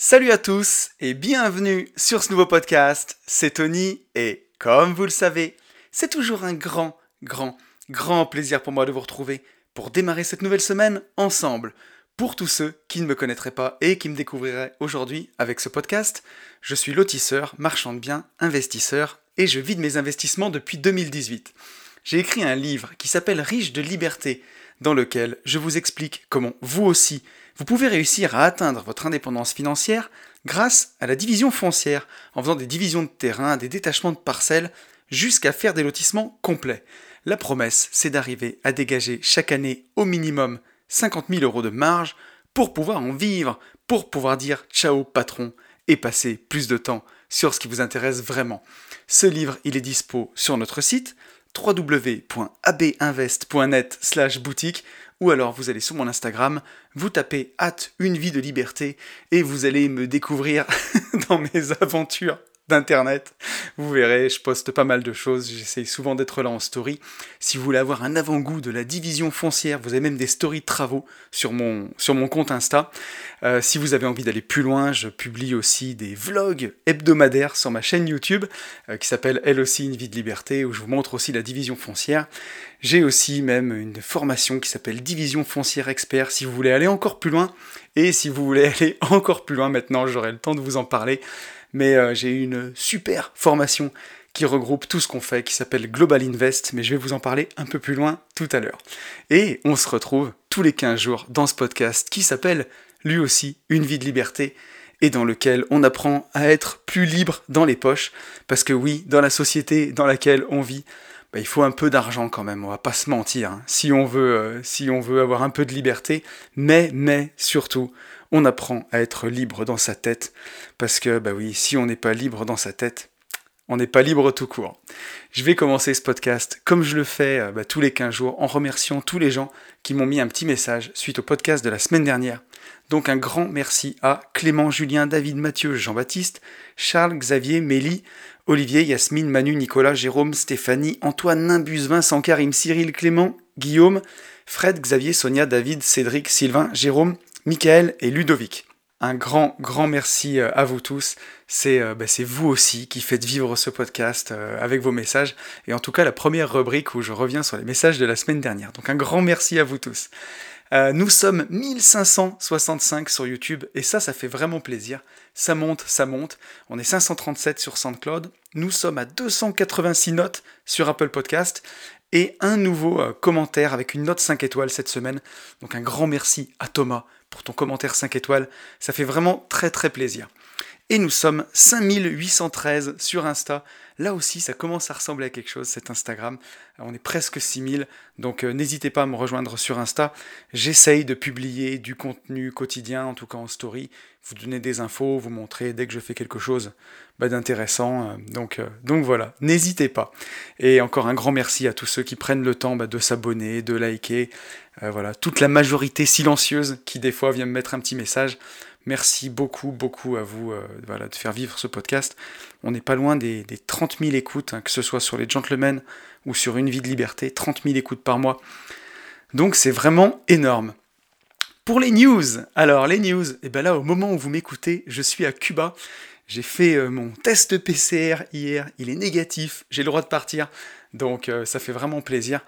Salut à tous et bienvenue sur ce nouveau podcast. C'est Tony et comme vous le savez, c'est toujours un grand, grand, grand plaisir pour moi de vous retrouver pour démarrer cette nouvelle semaine ensemble. Pour tous ceux qui ne me connaîtraient pas et qui me découvriraient aujourd'hui avec ce podcast, je suis lotisseur, marchand de biens, investisseur et je vis de mes investissements depuis 2018. J'ai écrit un livre qui s'appelle Riche de liberté dans lequel je vous explique comment vous aussi vous pouvez réussir à atteindre votre indépendance financière grâce à la division foncière, en faisant des divisions de terrain, des détachements de parcelles, jusqu'à faire des lotissements complets. La promesse, c'est d'arriver à dégager chaque année au minimum 50 000 euros de marge pour pouvoir en vivre, pour pouvoir dire ciao patron et passer plus de temps sur ce qui vous intéresse vraiment. Ce livre, il est dispo sur notre site www.abinvest.net slash boutique ou alors vous allez sur mon Instagram, vous tapez hâte une vie de liberté et vous allez me découvrir dans mes aventures d'internet. Vous verrez, je poste pas mal de choses, j'essaye souvent d'être là en story. Si vous voulez avoir un avant-goût de la division foncière, vous avez même des stories de travaux sur mon, compte Insta. Euh, si vous avez envie d'aller plus loin, je publie aussi des vlogs hebdomadaires sur ma chaîne YouTube euh, qui s'appelle Elle aussi une vie de liberté où je vous montre aussi la division foncière. J'ai aussi même une formation qui s'appelle Division foncière expert si vous voulez aller encore plus loin. Et si vous voulez aller encore plus loin maintenant, j'aurai le temps de vous en parler mais euh, j'ai une super formation qui regroupe tout ce qu'on fait, qui s'appelle Global Invest, mais je vais vous en parler un peu plus loin tout à l'heure. Et on se retrouve tous les 15 jours dans ce podcast qui s'appelle lui aussi Une vie de liberté et dans lequel on apprend à être plus libre dans les poches, parce que oui, dans la société dans laquelle on vit, bah, il faut un peu d'argent quand même, on va pas se mentir, hein. si, on veut, euh, si on veut avoir un peu de liberté, mais, mais surtout, on apprend à être libre dans sa tête, parce que, bah oui, si on n'est pas libre dans sa tête, on n'est pas libre tout court. Je vais commencer ce podcast comme je le fais euh, bah, tous les 15 jours en remerciant tous les gens qui m'ont mis un petit message suite au podcast de la semaine dernière. Donc un grand merci à Clément, Julien, David, Mathieu, Jean-Baptiste, Charles, Xavier, Mélie, Olivier, Yasmine, Manu, Nicolas, Jérôme, Stéphanie, Antoine, Nimbus, Vincent, Karim, Cyril, Clément, Guillaume, Fred, Xavier, Sonia, David, Cédric, Sylvain, Jérôme, Michael et Ludovic. Un grand, grand merci euh, à vous tous. Euh, bah, c'est vous aussi qui faites vivre ce podcast euh, avec vos messages. Et en tout cas, la première rubrique où je reviens sur les messages de la semaine dernière. Donc un grand merci à vous tous. nous sommes 1565 sur YouTube et ça, ça fait vraiment plaisir. Ça monte, ça monte. On est 537 sur SoundCloud. Nous sommes à 286 notes sur Apple Podcast et un nouveau commentaire avec une note 5 étoiles cette semaine. Donc un grand merci à Thomas pour ton commentaire 5 étoiles. Ça fait vraiment très très plaisir. Et nous sommes 5813 sur Insta. Là aussi, ça commence à ressembler à quelque chose, cet Instagram. On est presque 6000, donc euh, n'hésitez pas à me rejoindre sur Insta. J'essaye de publier du contenu quotidien, en tout cas en story, vous donner des infos, vous montrer dès que je fais quelque chose bah, d'intéressant. Euh, donc, euh, donc voilà, n'hésitez pas. Et encore un grand merci à tous ceux qui prennent le temps bah, de s'abonner, de liker. voilà, toute la majorité silencieuse qui des fois vient me mettre un petit message. Merci beaucoup, beaucoup à vous voilà, de faire vivre ce podcast. On n'est pas loin des, 30 000 écoutes, hein, que ce soit sur les gentlemen ou sur Une vie de liberté, 30 000 écoutes par mois. Donc c'est vraiment énorme. Pour les news, alors les news, et eh ben là au moment où vous m'écoutez, je suis à Cuba. J'ai fait euh, mon test PCR hier, il est négatif, j'ai le droit de partir, donc euh, ça fait vraiment plaisir.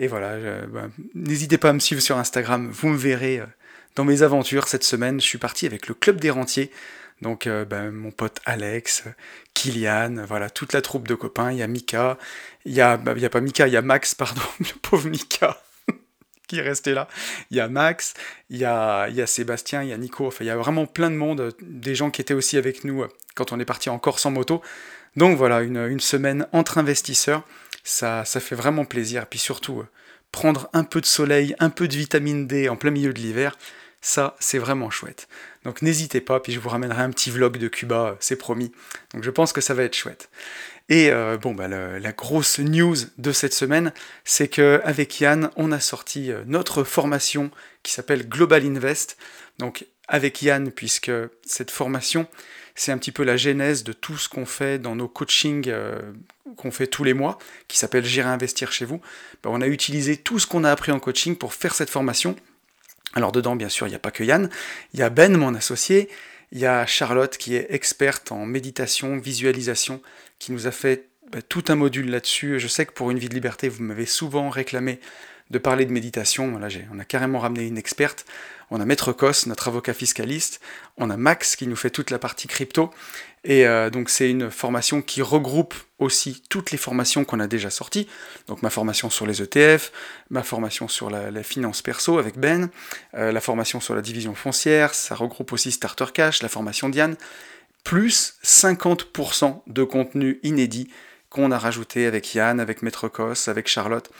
Et voilà, ben, n'hésitez pas à me suivre sur Instagram, vous me verrez euh, dans mes aventures cette semaine. Je suis parti avec le club des rentiers. Donc ben, mon pote Alex, Kylian, voilà, toute la troupe de copains. Il y a Mika, il y a, a pas Mika, il y a Max, pardon, le pauvre Mika qui est resté là. Il y a Max, il y a, il y a Sébastien, il y a Nico, enfin il y a vraiment plein de monde, des gens qui étaient aussi avec nous quand on est parti encore sans moto. Donc voilà, une, une semaine entre investisseurs, ça, ça fait vraiment plaisir. Et puis surtout, prendre un peu de soleil, un peu de vitamine D en plein milieu de l'hiver, ça, c'est vraiment chouette. Donc n'hésitez pas, puis je vous ramènerai un petit vlog de Cuba, c'est promis. Donc je pense que ça va être chouette. Et euh, bon, bah, la grosse news de cette semaine, c'est qu'avec Yann, on a sorti euh, notre formation qui s'appelle Global Invest. Donc avec Yann, puisque cette formation, c'est un petit peu la genèse de tout ce qu'on fait dans nos coachings euh, qu'on fait tous les mois, qui s'appelle Gérer Investir chez vous. Bah, on a utilisé tout ce qu'on a appris en coaching pour faire cette formation. Alors dedans, bien sûr, il n'y a pas que Yann, il y a Ben, mon associé, Il y a Charlotte qui est experte en méditation, visualisation, qui nous a fait bah, tout un module là-dessus. Je sais que pour une vie de liberté, vous m'avez souvent réclamé de parler de méditation. Là, on a carrément ramené une experte. On a Maître Cos, notre avocat fiscaliste. On a Max qui nous fait toute la partie crypto. Et euh, donc c'est une formation qui regroupe aussi toutes les formations qu'on a déjà sorties. Donc ma formation sur les ETF, ma formation sur la, finance perso avec Ben, euh, la formation sur la division foncière, ça regroupe aussi Starter Cash, la formation Diane, plus 50% de contenu inédit qu'on a rajouté avec Yann, avec Maître Cos, avec Charlotte.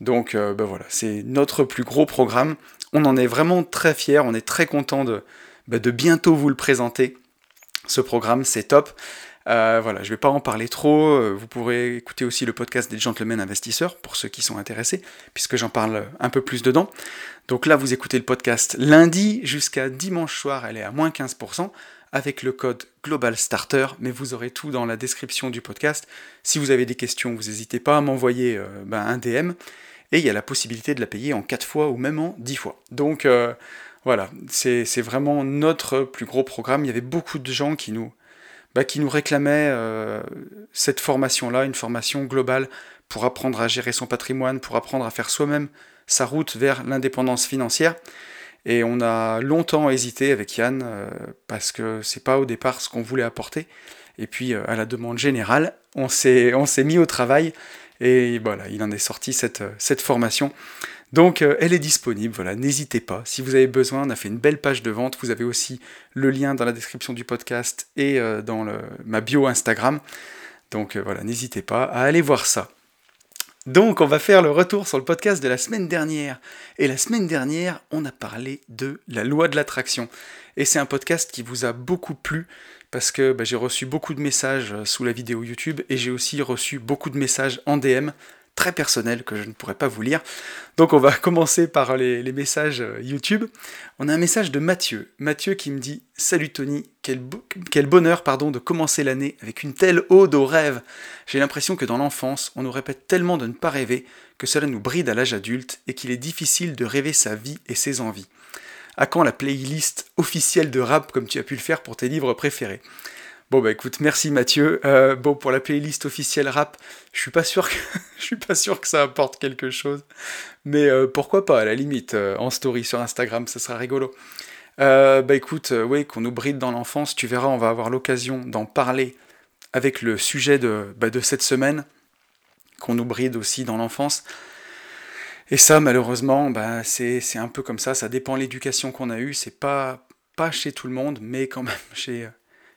Donc euh, ben voilà, c'est notre plus gros programme. On en est vraiment très fiers, on est très content de, ben de bientôt vous le présenter. Ce programme, c'est top. Euh, voilà, je ne vais pas en parler trop. Euh, vous pourrez écouter aussi le podcast des Gentlemen Investisseurs pour ceux qui sont intéressés, puisque j'en parle un peu plus dedans. Donc là, vous écoutez le podcast lundi jusqu'à dimanche soir, elle est à moins 15% avec le code Global Starter, mais vous aurez tout dans la description du podcast. Si vous avez des questions, vous n'hésitez pas à m'envoyer euh, ben, un DM, et il y a la possibilité de la payer en 4 fois ou même en 10 fois. Donc euh, voilà, c'est vraiment notre plus gros programme. Il y avait beaucoup de gens qui nous, ben, qui nous réclamaient euh, cette formation-là, une formation globale pour apprendre à gérer son patrimoine, pour apprendre à faire soi-même sa route vers l'indépendance financière. Et on a longtemps hésité avec Yann euh, parce que c'est pas au départ ce qu'on voulait apporter. Et puis à la demande générale, on s'est mis au travail et voilà, il en est sorti cette, cette formation. Donc euh, elle est disponible, voilà, n'hésitez pas. Si vous avez besoin, on a fait une belle page de vente. Vous avez aussi le lien dans la description du podcast et dans le, ma bio Instagram. Donc voilà, n'hésitez pas à aller voir ça. Donc on va faire le retour sur le podcast de la semaine dernière. Et la semaine dernière, on a parlé de la loi de l'attraction. Et c'est un podcast qui vous a beaucoup plu parce que bah, j'ai reçu beaucoup de messages euh, sous la vidéo YouTube et j'ai aussi reçu beaucoup de messages en DM très personnel que je ne pourrais pas vous lire. Donc on va commencer par les, messages euh, YouTube. On a un message de Mathieu. Mathieu qui me dit Salut Tony, quel, bonheur pardon, de commencer l'année avec une telle ode au rêve. J'ai l'impression que dans l'enfance, on nous répète tellement de ne pas rêver que cela nous bride à l'âge adulte et qu'il est difficile de rêver sa vie et ses envies. À quand la playlist officielle de rap comme tu as pu le faire pour tes livres préférés? Bon bah écoute, merci Mathieu. Euh, bon pour la playlist officielle rap, je suis pas sûr que suis pas sûr que ça apporte quelque chose, mais euh, pourquoi pas à la limite euh, en story sur Instagram, ça sera rigolo. bah écoute, oui qu'on nous bride dans l'enfance, tu verras, on va avoir l'occasion d'en parler avec le sujet de, bah, de cette semaine, qu'on nous bride aussi dans l'enfance. Et ça, malheureusement, bah, c'est un peu comme ça, ça dépend l'éducation qu'on a eue, c'est pas, pas chez tout le monde, mais quand même chez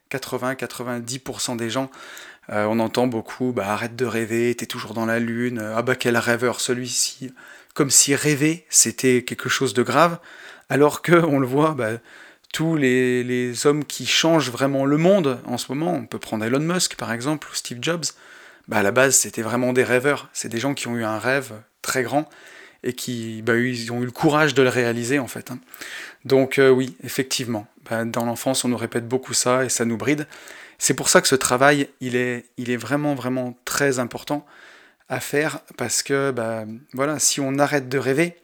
80-90% des gens, euh, on entend beaucoup bah, arrête de rêver, t'es toujours dans la lune, euh, ah bah quel rêveur celui-ci. Comme si rêver c'était quelque chose de grave, alors que on le voit, bah, tous les, hommes qui changent vraiment le monde en ce moment, on peut prendre Elon Musk par exemple, ou Steve Jobs, bah, à la base c'était vraiment des rêveurs, c'est des gens qui ont eu un rêve très grand et qui bah, ils ont eu le courage de le réaliser en fait. Hein. Donc euh, oui, effectivement, bah, dans l'enfance on nous répète beaucoup ça et ça nous bride. C'est pour ça que ce travail, il est, il est vraiment vraiment très important à faire parce que bah, voilà, si on arrête de rêver,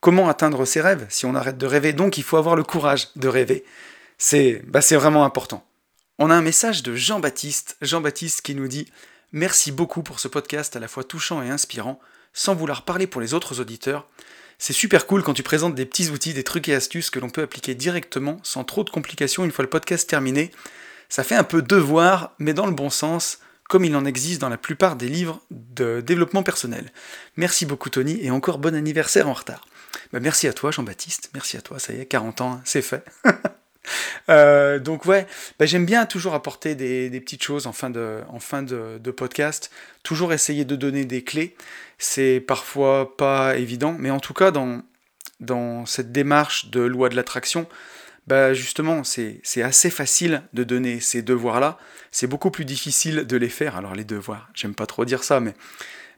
comment atteindre ses rêves? Si on arrête de rêver, donc il faut avoir le courage de rêver. C'est bah, vraiment important. On a un message de Jean-Baptiste, Jean-Baptiste qui nous dit Merci beaucoup pour ce podcast à la fois touchant et inspirant sans vouloir parler pour les autres auditeurs. C'est super cool quand tu présentes des petits outils, des trucs et astuces que l'on peut appliquer directement, sans trop de complications une fois le podcast terminé. Ça fait un peu devoir, mais dans le bon sens, comme il en existe dans la plupart des livres de développement personnel. Merci beaucoup Tony, et encore bon anniversaire en retard. Bah, merci à toi Jean-Baptiste, merci à toi, ça y est, 40 ans, hein, c'est fait. Euh, donc ouais, bah, j'aime bien toujours apporter des, petites choses en fin, de, en fin de, podcast, toujours essayer de donner des clés. C'est parfois pas évident, mais en tout cas dans, dans cette démarche de loi de l'attraction, bah justement c'est assez facile de donner ces devoirs-là, c'est beaucoup plus difficile de les faire. Alors les devoirs, j'aime pas trop dire ça, mais,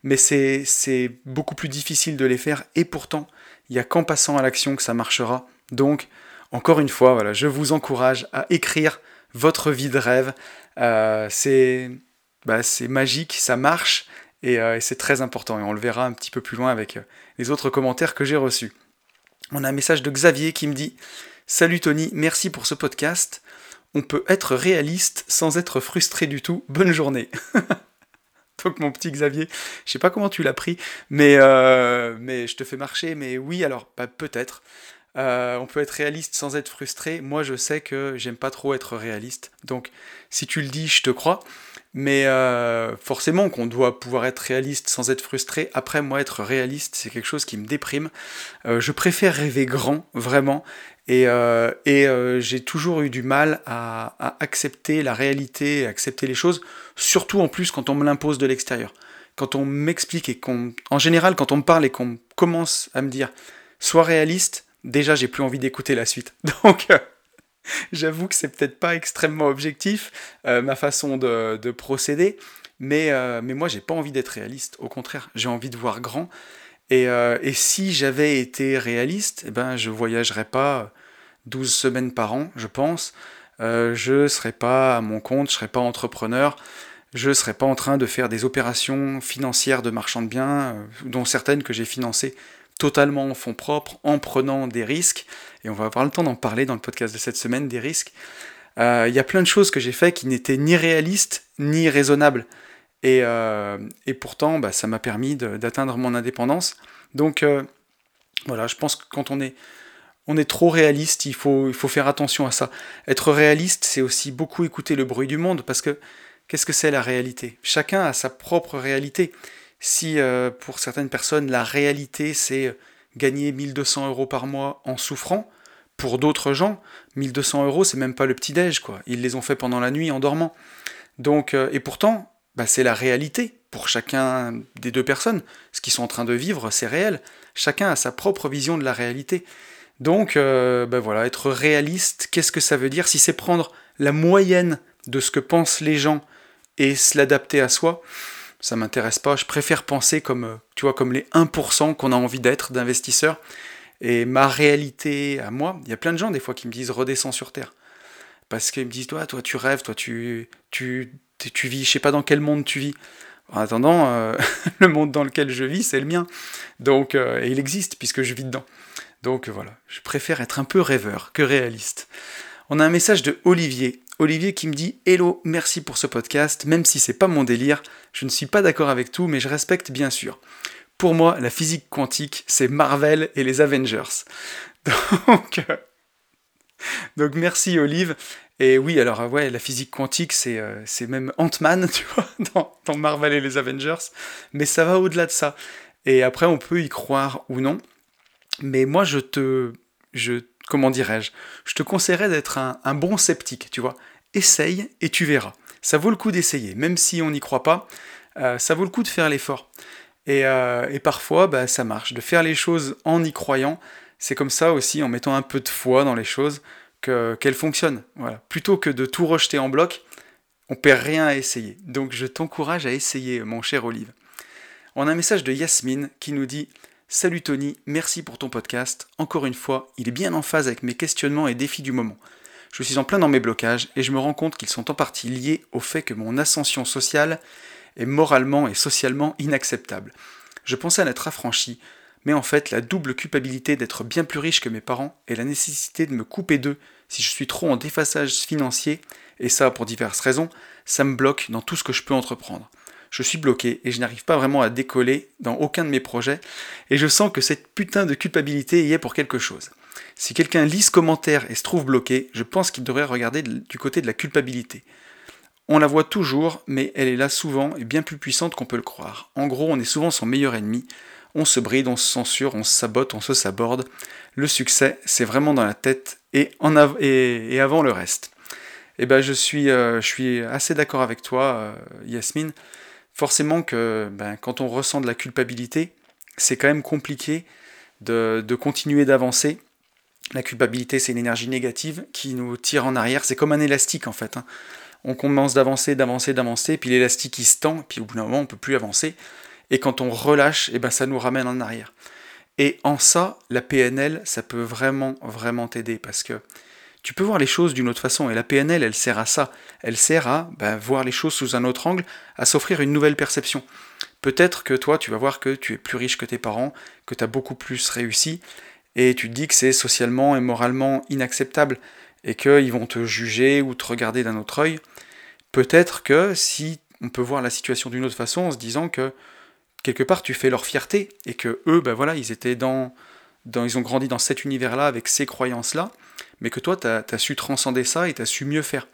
mais c'est beaucoup plus difficile de les faire, et pourtant, il n'y a qu'en passant à l'action que ça marchera. Donc, encore une fois, je vous encourage à écrire votre vie de rêve. Euh, bah, c'est magique, ça marche euh, et, c'est très important. Et on le verra un petit peu plus loin avec euh, les autres commentaires que j'ai reçus. On a un message de Xavier qui me dit Salut Tony, merci pour ce podcast. on peut être réaliste sans être frustré du tout. Bonne journée. Donc mon petit Xavier, je sais pas comment tu l'as pris, mais, mais je te fais marcher, mais oui, alors bah, peut-être. Euh, on peut être réaliste sans être frustré. Moi, je sais que j'aime pas trop être réaliste. Donc, si tu le dis, je te crois. Mais euh, forcément qu'on doit pouvoir être réaliste sans être frustré. Après, moi, être réaliste, c'est quelque chose qui me déprime. Euh, je préfère rêver grand, vraiment. Et, j'ai toujours eu du mal à, à, accepter la réalité, à accepter les choses, surtout en plus quand on me l'impose de l'extérieur. Quand on m'explique et qu'on... En général, quand on me parle et qu'on commence à me dire, sois réaliste, déjà j'ai plus envie d'écouter la suite. Donc euh, j'avoue que c'est peut-être pas extrêmement objectif euh, ma façon de, procéder, mais, euh, mais moi j'ai pas envie d'être réaliste, au contraire, j'ai envie de voir grand. Et, et si j'avais été réaliste, eh ben, je voyagerais pas 12 semaines par an, je pense. je serais pas à mon compte, je serais pas entrepreneur je serais pas en train de faire des opérations financières de marchand de biens, dont certaines que j'ai financées totalement en fonds propres, en prenant des risques, et on va avoir le temps d'en parler dans le podcast de cette semaine, des risques. Euh, il y a plein de choses que j'ai fait qui n'étaient ni réalistes, ni raisonnables. Et, euh, pourtant, bah, ça m'a permis d'atteindre mon indépendance. Donc euh, voilà, je pense que quand on est, on est trop réaliste, il faut, il faut faire attention à ça. Être réaliste, c'est aussi beaucoup écouter le bruit du monde, parce que qu'est-ce que c'est la réalité? Chacun a sa propre réalité. Si euh, pour certaines personnes la réalité c'est euh, gagner 1200 euros par mois en souffrant, pour d'autres gens, 1200 euros c'est même pas le petit-déj quoi. Ils les ont fait pendant la nuit en dormant. Donc, euh, et pourtant, bah, c'est la réalité pour chacun des deux personnes. Ce qu'ils sont en train de vivre, c'est réel. Chacun a sa propre vision de la réalité. Donc, bah, voilà, être réaliste, qu'est-ce que ça veut dire? Si c'est prendre la moyenne de ce que pensent les gens et se l'adapter à soi, ça m'intéresse pas. Je préfère penser comme, euh, tu vois, comme les 1% qu'on a envie d'être d'investisseurs. Et ma réalité à moi, il y a plein de gens des fois qui me disent redescends sur Terre. Parce qu'ils me disent, toi, toi, tu rêves, toi, tu, tu, vis, je sais pas dans quel monde tu vis. En attendant, euh, le monde dans lequel je vis, c'est le mien. Donc, euh, et il existe puisque je vis dedans. Donc voilà, je préfère être un peu rêveur que réaliste. On a un message de Olivier. Olivier qui me dit Hello, merci pour ce podcast, même si c'est pas mon délire, je ne suis pas d'accord avec tout, mais je respecte bien sûr. Pour moi, la physique quantique, c'est Marvel et les Avengers. Donc, euh, donc merci Olive. Et oui, alors euh, ouais, la physique quantique, c'est euh, même Ant-Man, tu vois, dans, dans, Marvel et les Avengers. Mais ça va au-delà de ça. Et après, on peut y croire ou non. Mais moi, je te, je comment dirais-je, je te conseillerais d'être un, bon sceptique, tu vois. Essaye et tu verras. Ça vaut le coup d'essayer, même si on n'y croit pas, euh, ça vaut le coup de faire l'effort. Et, euh, parfois, bah, ça marche. De faire les choses en y croyant, c'est comme ça aussi, en mettant un peu de foi dans les choses, qu'elles fonctionnent. Plutôt que de tout rejeter en bloc, on perd rien à essayer. Donc je t'encourage à essayer, mon cher Olive. On a un message de Yasmine qui nous dit Salut Tony, merci pour ton podcast. Encore une fois, il est bien en phase avec mes questionnements et défis du moment. Je suis en plein dans mes blocages et je me rends compte qu'ils sont en partie liés au fait que mon ascension sociale est moralement et socialement inacceptable. Je pensais en être affranchi, mais en fait la double culpabilité d'être bien plus riche que mes parents et la nécessité de me couper d'eux si je suis trop en défaçage financier, et ça pour diverses raisons, ça me bloque dans tout ce que je peux entreprendre je suis bloqué et je n'arrive pas vraiment à décoller dans aucun de mes projets et je sens que cette putain de culpabilité y est pour quelque chose. Si quelqu'un lit ce commentaire et se trouve bloqué, je pense qu'il devrait regarder du côté de la culpabilité. On la voit toujours, mais elle est là souvent et bien plus puissante qu'on peut le croire. En gros, on est souvent son meilleur ennemi. On se bride, on se censure, on se sabote, on se saborde. Le succès, c'est vraiment dans la tête et, avant le reste. Eh ben, je suis, euh, assez d'accord avec toi, euh, Yasmine forcément que ben, quand on ressent de la culpabilité, c'est quand même compliqué de, continuer d'avancer. La culpabilité, c'est une énergie négative qui nous tire en arrière. C'est comme un élastique en fait. Hein. On commence d'avancer, d'avancer, d'avancer, puis l'élastique il se tend, puis au bout d'un moment on ne peut plus avancer. Et quand on relâche, eh ben, ça nous ramène en arrière. Et en ça, la PNL, ça peut vraiment, vraiment t'aider parce que tu peux voir les choses d'une autre façon. Et la PNL, elle sert à ça. Elle sert à ben, voir les choses sous un autre angle, à s'offrir une nouvelle perception. Peut-être que toi, tu vas voir que tu es plus riche que tes parents, que tu as beaucoup plus réussi, et tu te dis que c'est socialement et moralement inacceptable. et qu'ils vont te juger ou te regarder d'un autre œil. Peut-être que si on peut voir la situation d'une autre façon en se disant que quelque part tu fais leur fierté et que eux, ben voilà, ils étaient dans, ils ont grandi dans cet univers-là avec ces croyances-là, mais que toi, tu as, su transcender ça et tu as su mieux faire.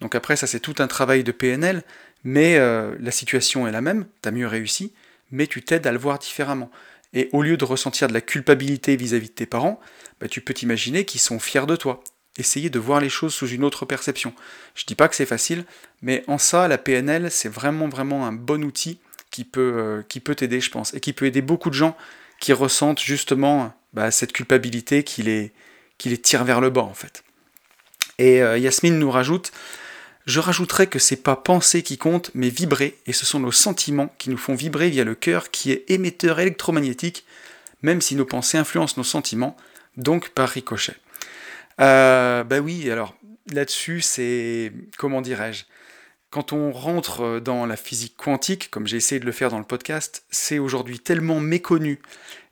Donc après, ça c'est tout un travail de PNL, mais euh, la situation est la même, tu as mieux réussi, mais tu t'aides à le voir différemment. Et au lieu de ressentir de la culpabilité vis-à-vis de tes parents, bah, tu peux t'imaginer qu'ils sont fiers de toi. Essayer de voir les choses sous une autre perception. Je dis pas que c'est facile, mais en ça, la PNL, c'est vraiment vraiment un bon outil qui peut, euh, qui peut t'aider, je pense, et qui peut aider beaucoup de gens qui ressentent justement bah, cette culpabilité qui les, qui les tire vers le bas, en fait. Et euh, Yasmine nous rajoute je rajouterais que c'est pas penser qui compte, mais vibrer, et ce sont nos sentiments qui nous font vibrer via le cœur qui est émetteur électromagnétique, même si nos pensées influencent nos sentiments, donc par ricochet. Euh, bah oui, alors là-dessus, c'est. Comment dirais-je Quand on rentre dans la physique quantique, comme j'ai essayé de le faire dans le podcast, c'est aujourd'hui tellement méconnu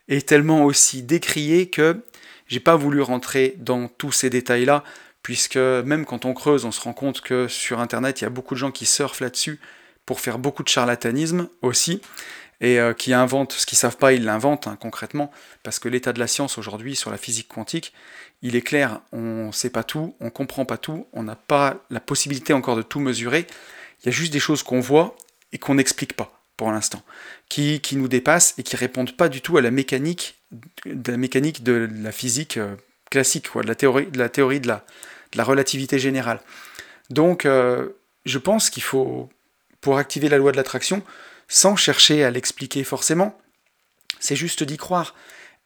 et tellement aussi décrié que j'ai pas voulu rentrer dans tous ces détails-là puisque même quand on creuse, on se rend compte que sur Internet, il y a beaucoup de gens qui surfent là-dessus pour faire beaucoup de charlatanisme aussi, et euh, qui inventent ce qu'ils savent pas, ils l'inventent hein, concrètement, parce que l'état de la science aujourd'hui sur la physique quantique, il est clair, on ne sait pas tout, on comprend pas tout, on n'a pas la possibilité encore de tout mesurer, il y a juste des choses qu'on voit et qu'on n'explique pas pour l'instant, qui, qui, nous dépassent et qui répondent pas du tout à la mécanique de la mécanique de la physique euh, classique, quoi, de la théorie de la théorie de la, la relativité générale. Donc, euh, je pense qu'il faut, pour activer la loi de l'attraction, sans chercher à l'expliquer forcément, c'est juste d'y croire.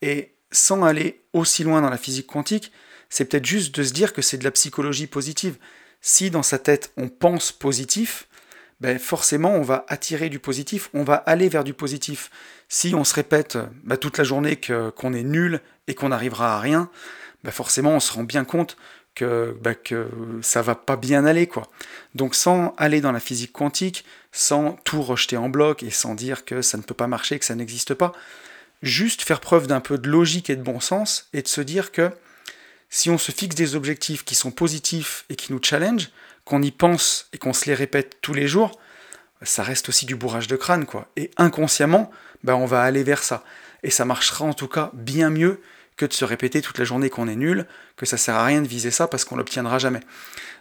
Et sans aller aussi loin dans la physique quantique, c'est peut-être juste de se dire que c'est de la psychologie positive. Si dans sa tête on pense positif, ben forcément on va attirer du positif, on va aller vers du positif. Si on se répète ben, toute la journée qu'on est nul et qu'on n'arrivera à rien, ben forcément on se rend bien compte que, bah, que ça va pas bien aller, quoi. Donc sans aller dans la physique quantique, sans tout rejeter en bloc et sans dire que ça ne peut pas marcher, que ça n'existe pas, juste faire preuve d'un peu de logique et de bon sens et de se dire que si on se fixe des objectifs qui sont positifs et qui nous challenge, qu'on y pense et qu'on se les répète tous les jours, ça reste aussi du bourrage de crâne, quoi. Et inconsciemment, bah, on va aller vers ça. Et ça marchera en tout cas bien mieux que de se répéter toute la journée qu'on est nul, que ça sert à rien de viser ça parce qu'on l'obtiendra jamais.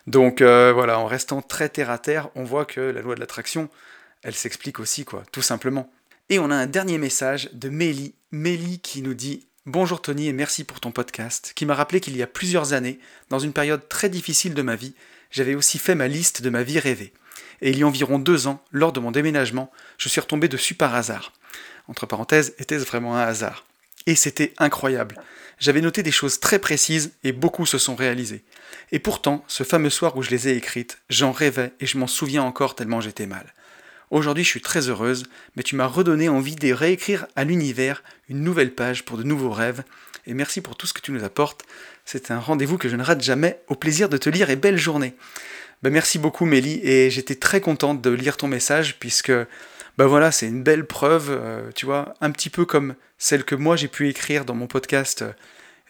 Donc euh, voilà, en restant très terre à terre, on voit que la loi de l'attraction, elle s'explique aussi, quoi, tout simplement. Et on a un dernier message de Mélie, Mélie qui nous dit Bonjour Tony et merci pour ton podcast, qui m'a rappelé qu'il y a plusieurs années, dans une période très difficile de ma vie, j'avais aussi fait ma liste de ma vie rêvée. Et il y a environ deux ans, lors de mon déménagement, je suis retombé dessus par hasard. Entre parenthèses, était-ce vraiment un hasard? Et c'était incroyable. J'avais noté des choses très précises et beaucoup se sont réalisées. Et pourtant, ce fameux soir où je les ai écrites, j'en rêvais et je m'en souviens encore tellement j'étais mal. Aujourd'hui, je suis très heureuse, mais tu m'as redonné envie de réécrire à l'univers une nouvelle page pour de nouveaux rêves. Et merci pour tout ce que tu nous apportes. C'est un rendez-vous que je ne rate jamais. Au plaisir de te lire et belle journée. Ben, merci beaucoup, Mélie, et j'étais très contente de lire ton message puisque ben voilà, c'est une belle preuve, euh, tu vois, un petit peu comme celle que moi j'ai pu écrire dans mon podcast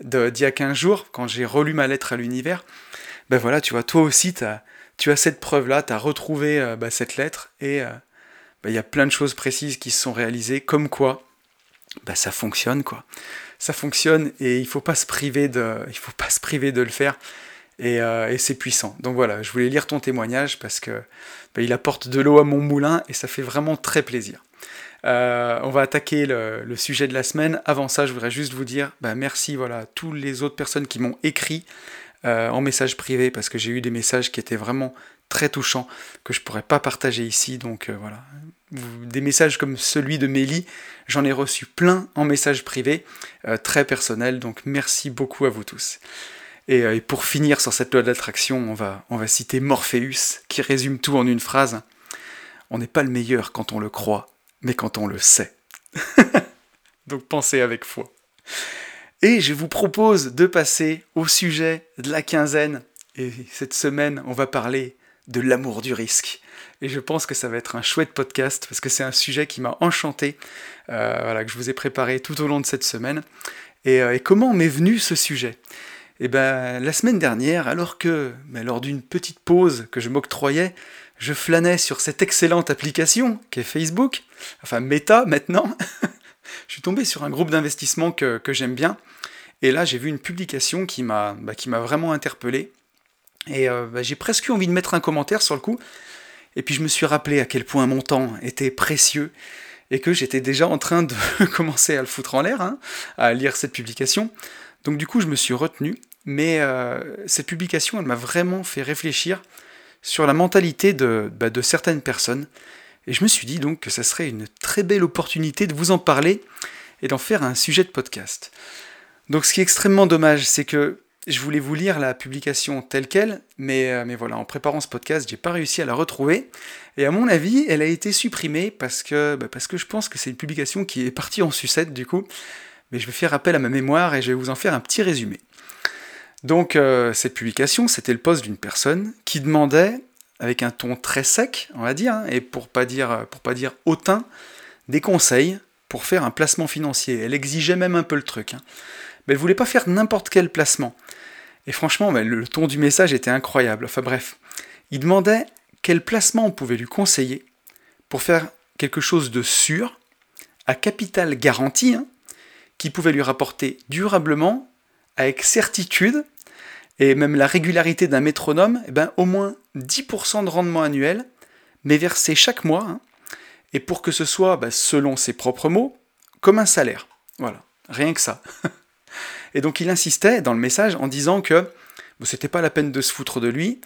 euh, d'il y a 15 jours, quand j'ai relu ma lettre à l'univers. Ben voilà, tu vois, toi aussi, tu as cette preuve-là, tu as retrouvé euh, ben, cette lettre, et il y a plein de choses précises qui se sont réalisées, comme quoi ben, ça fonctionne, quoi. Ça fonctionne, et il faut faut pas se priver de le faire. Euh, et, c'est puissant. Donc voilà, je voulais lire ton témoignage parce que bah, il apporte de l'eau à mon moulin et ça fait vraiment très plaisir. Euh, on va attaquer le, sujet de la semaine. Avant ça, je voudrais juste vous dire bah, merci voilà, à toutes les autres personnes qui m'ont écrit euh, en message privé parce que j'ai eu des messages qui étaient vraiment très touchants que je pourrais pas partager ici. Donc voilà, des messages comme celui de Mélie, j'en ai reçu plein en message privé, très personnel. Donc merci beaucoup à vous tous. Euh, et, pour finir sur cette loi d'attraction, on va, on va citer Morpheus, qui résume tout en une phrase. On n'est pas le meilleur quand on le croit, mais quand on le sait. Donc pensez avec foi. Et je vous propose de passer au sujet de la quinzaine. Et cette semaine, on va parler de l'amour du risque. Et je pense que ça va être un chouette podcast parce que c'est un sujet qui m'a enchanté, euh, voilà, que je vous ai préparé tout au long de cette semaine. Et, euh, et comment m'est venu ce sujet? Et ben la semaine dernière, alors que ben, lors d'une petite pause que je m'octroyais, je flânais sur cette excellente application qu'est Facebook, enfin Meta maintenant, je suis tombé sur un groupe d'investissement que, j'aime bien. Et là, j'ai vu une publication qui m'a bah, vraiment interpellé. Et euh, bah, j'ai presque eu envie de mettre un commentaire sur le coup. Et puis je me suis rappelé à quel point mon temps était précieux et que j'étais déjà en train de commencer à le foutre en l'air, hein, à lire cette publication. Donc du coup, je me suis retenu. Mais euh, cette publication, elle m'a vraiment fait réfléchir sur la mentalité de, bah, de certaines personnes. Et je me suis dit donc que ça serait une très belle opportunité de vous en parler et d'en faire un sujet de podcast. Donc ce qui est extrêmement dommage, c'est que je voulais vous lire la publication telle qu'elle, mais, euh, voilà, en préparant ce podcast, j'ai pas réussi à la retrouver. Et à mon avis, elle a été supprimée parce que, bah, parce que je pense que c'est une publication qui est partie en sucette du coup. Mais je vais faire appel à ma mémoire et je vais vous en faire un petit résumé. Donc euh, cette publication, c'était le poste d'une personne qui demandait, avec un ton très sec, on va dire, hein, et pour pas dire, pas dire hautain, des conseils pour faire un placement financier. Elle exigeait même un peu le truc. Hein. Mais elle voulait pas faire n'importe quel placement. Et franchement, le ton du message était incroyable. Enfin bref, il demandait quel placement on pouvait lui conseiller pour faire quelque chose de sûr, à capital garanti, hein, qui pouvait lui rapporter durablement, avec certitude, et même la régularité d'un métronome, eh ben, au moins 10% de rendement annuel, mais versé chaque mois, hein, et pour que ce soit, bah, selon ses propres mots, comme un salaire. Voilà, rien que ça. Et donc il insistait dans le message en disant que c'était pas la peine de se foutre de lui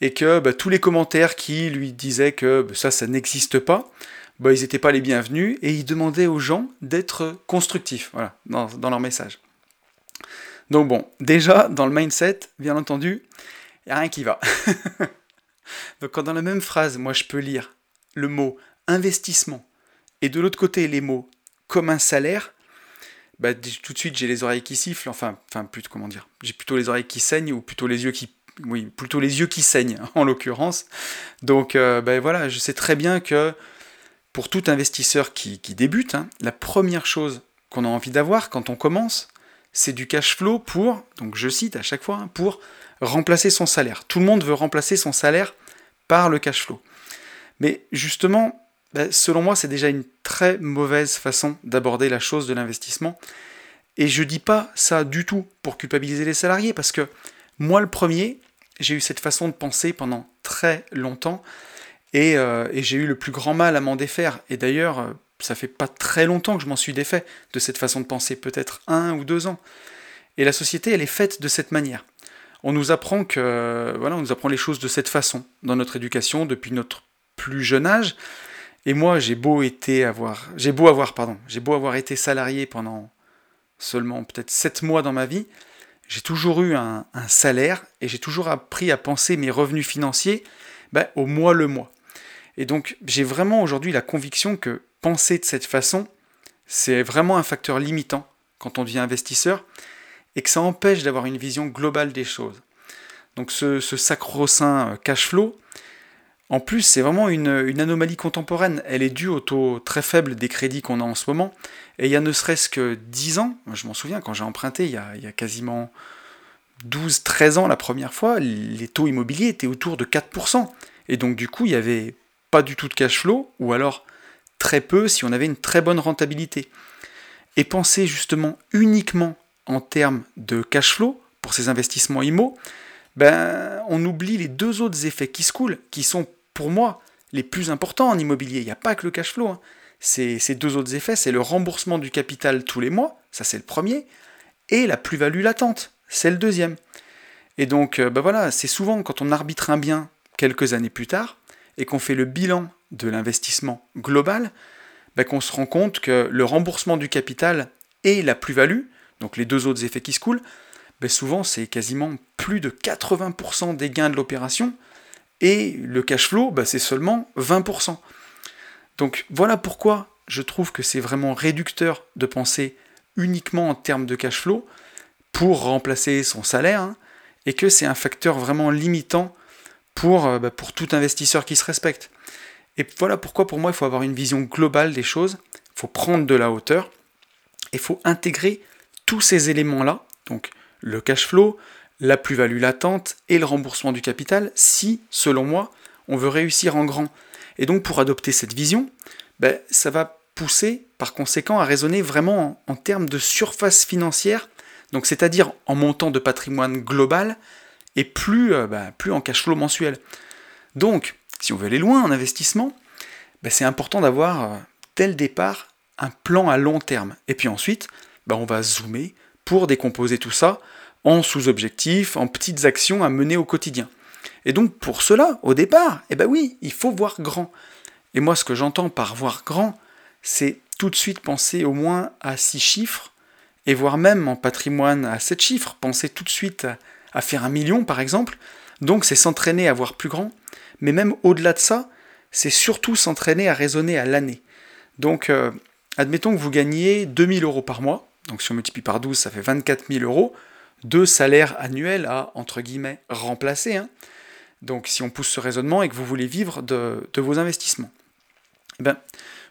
et que bah, tous les commentaires qui lui disaient que bah, ça, ça n'existe pas, bah, ils n'étaient pas les bienvenus et il demandait aux gens d'être constructifs voilà, dans, dans, leur message. Donc bon, déjà dans le mindset, bien entendu, il n'y a rien qui va. donc quand dans la même phrase, moi je peux lire le mot investissement et de l'autre côté les mots comme un salaire, bah, tout de suite j'ai les oreilles qui sifflent, enfin, enfin plutôt comment dire, j'ai plutôt les oreilles qui saignent ou plutôt les yeux qui, oui, plutôt les yeux qui saignent en l'occurrence. Donc euh, ben voilà, je sais très bien que pour tout investisseur qui, débute, hein, la première chose qu'on a envie d'avoir quand on commence, c'est du cash flow pour, donc je cite à chaque fois, hein, pour remplacer son salaire. Tout le monde veut remplacer son salaire par le cash flow. Mais justement, bah, selon moi, c'est déjà une très mauvaise façon d'aborder la chose de l'investissement. Et je dis pas ça du tout pour culpabiliser les salariés, parce que moi, le premier, j'ai eu cette façon de penser pendant très longtemps, et, euh, j'ai eu le plus grand mal à m'en défaire. Et d'ailleurs, euh, ça fait pas très longtemps que je m'en suis défait de cette façon de penser, peut-être un ou deux ans. Et la société, elle est faite de cette manière. On nous apprend que, voilà, on nous apprend les choses de cette façon dans notre éducation depuis notre plus jeune âge. Et moi, j'ai beau été avoir, j'ai beau avoir, pardon, j'ai beau avoir été salarié pendant seulement peut-être 7 mois dans ma vie, j'ai toujours eu un, salaire et j'ai toujours appris à penser mes revenus financiers ben, au mois le mois. Et donc, j'ai vraiment aujourd'hui la conviction que penser de cette façon, c'est vraiment un facteur limitant quand on devient investisseur et que ça empêche d'avoir une vision globale des choses. Donc, ce, sacro-saint euh, cash flow, en plus, c'est vraiment une, anomalie contemporaine. Elle est due au taux très faible des crédits qu'on a en ce moment. Et il y a ne serait-ce que 10 ans, je m'en souviens, quand j'ai emprunté il y, a, il y a quasiment 12-13 ans la première fois, les taux immobiliers étaient autour de 4%. Et donc du coup, il n'y avait du tout de cash flow, ou alors très peu si on avait une très bonne rentabilité. Et penser justement uniquement en termes de cash flow pour ces investissements IMO, ben, on oublie les deux autres effets qui se coulent, qui sont pour moi, les plus importants en immobilier. Il n'y a pas que le cash flow. Hein. Ces, deux autres effets, c'est le remboursement du capital tous les mois, ça c'est le premier, et la plus-value latente, c'est le deuxième. Et donc, ben voilà, c'est souvent quand on arbitre un bien quelques années plus tard, et qu'on fait le bilan de l'investissement global, ben qu'on se rend compte que le remboursement du capital et la plus-value, donc les deux autres effets qui se coulent, ben souvent c'est quasiment plus de 80% des gains de l'opération et le cash flow, bah, c'est seulement 20%. Donc voilà pourquoi je trouve que c'est vraiment réducteur de penser uniquement en termes de cash flow pour remplacer son salaire, hein, et que c'est un facteur vraiment limitant pour, euh, bah, pour tout investisseur qui se respecte. Et voilà pourquoi pour moi il faut avoir une vision globale des choses, il faut prendre de la hauteur, il faut intégrer tous ces éléments-là, donc le cash flow, la plus-value latente et le remboursement du capital si, selon moi, on veut réussir en grand. Et donc pour adopter cette vision, ben, ça va pousser par conséquent à raisonner vraiment en, termes de surface financière, donc c'est-à-dire en montant de patrimoine global et plus, euh, ben, plus en cash flow mensuel. Donc, si on veut aller loin en investissement, ben, c'est important d'avoir euh, dès le départ un plan à long terme. Et puis ensuite, on va zoomer pour décomposer tout ça en sous-objectifs, en petites actions à mener au quotidien. Et donc pour cela, au départ, eh ben oui, il faut voir grand. Et moi, ce que j'entends par voir grand, c'est tout de suite penser au moins à six chiffres, et voire même en patrimoine à sept chiffres, penser tout de suite à, faire un million par exemple. Donc c'est s'entraîner à voir plus grand, mais même au-delà de ça, c'est surtout s'entraîner à raisonner à l'année. Donc euh, admettons que vous gagnez 2000 euros par mois, donc si on multiplie par 12, ça fait 24 000 euros deux salaires annuels à, entre guillemets, remplacer. Hein. Donc si on pousse ce raisonnement et que vous voulez vivre de, vos investissements, eh ben,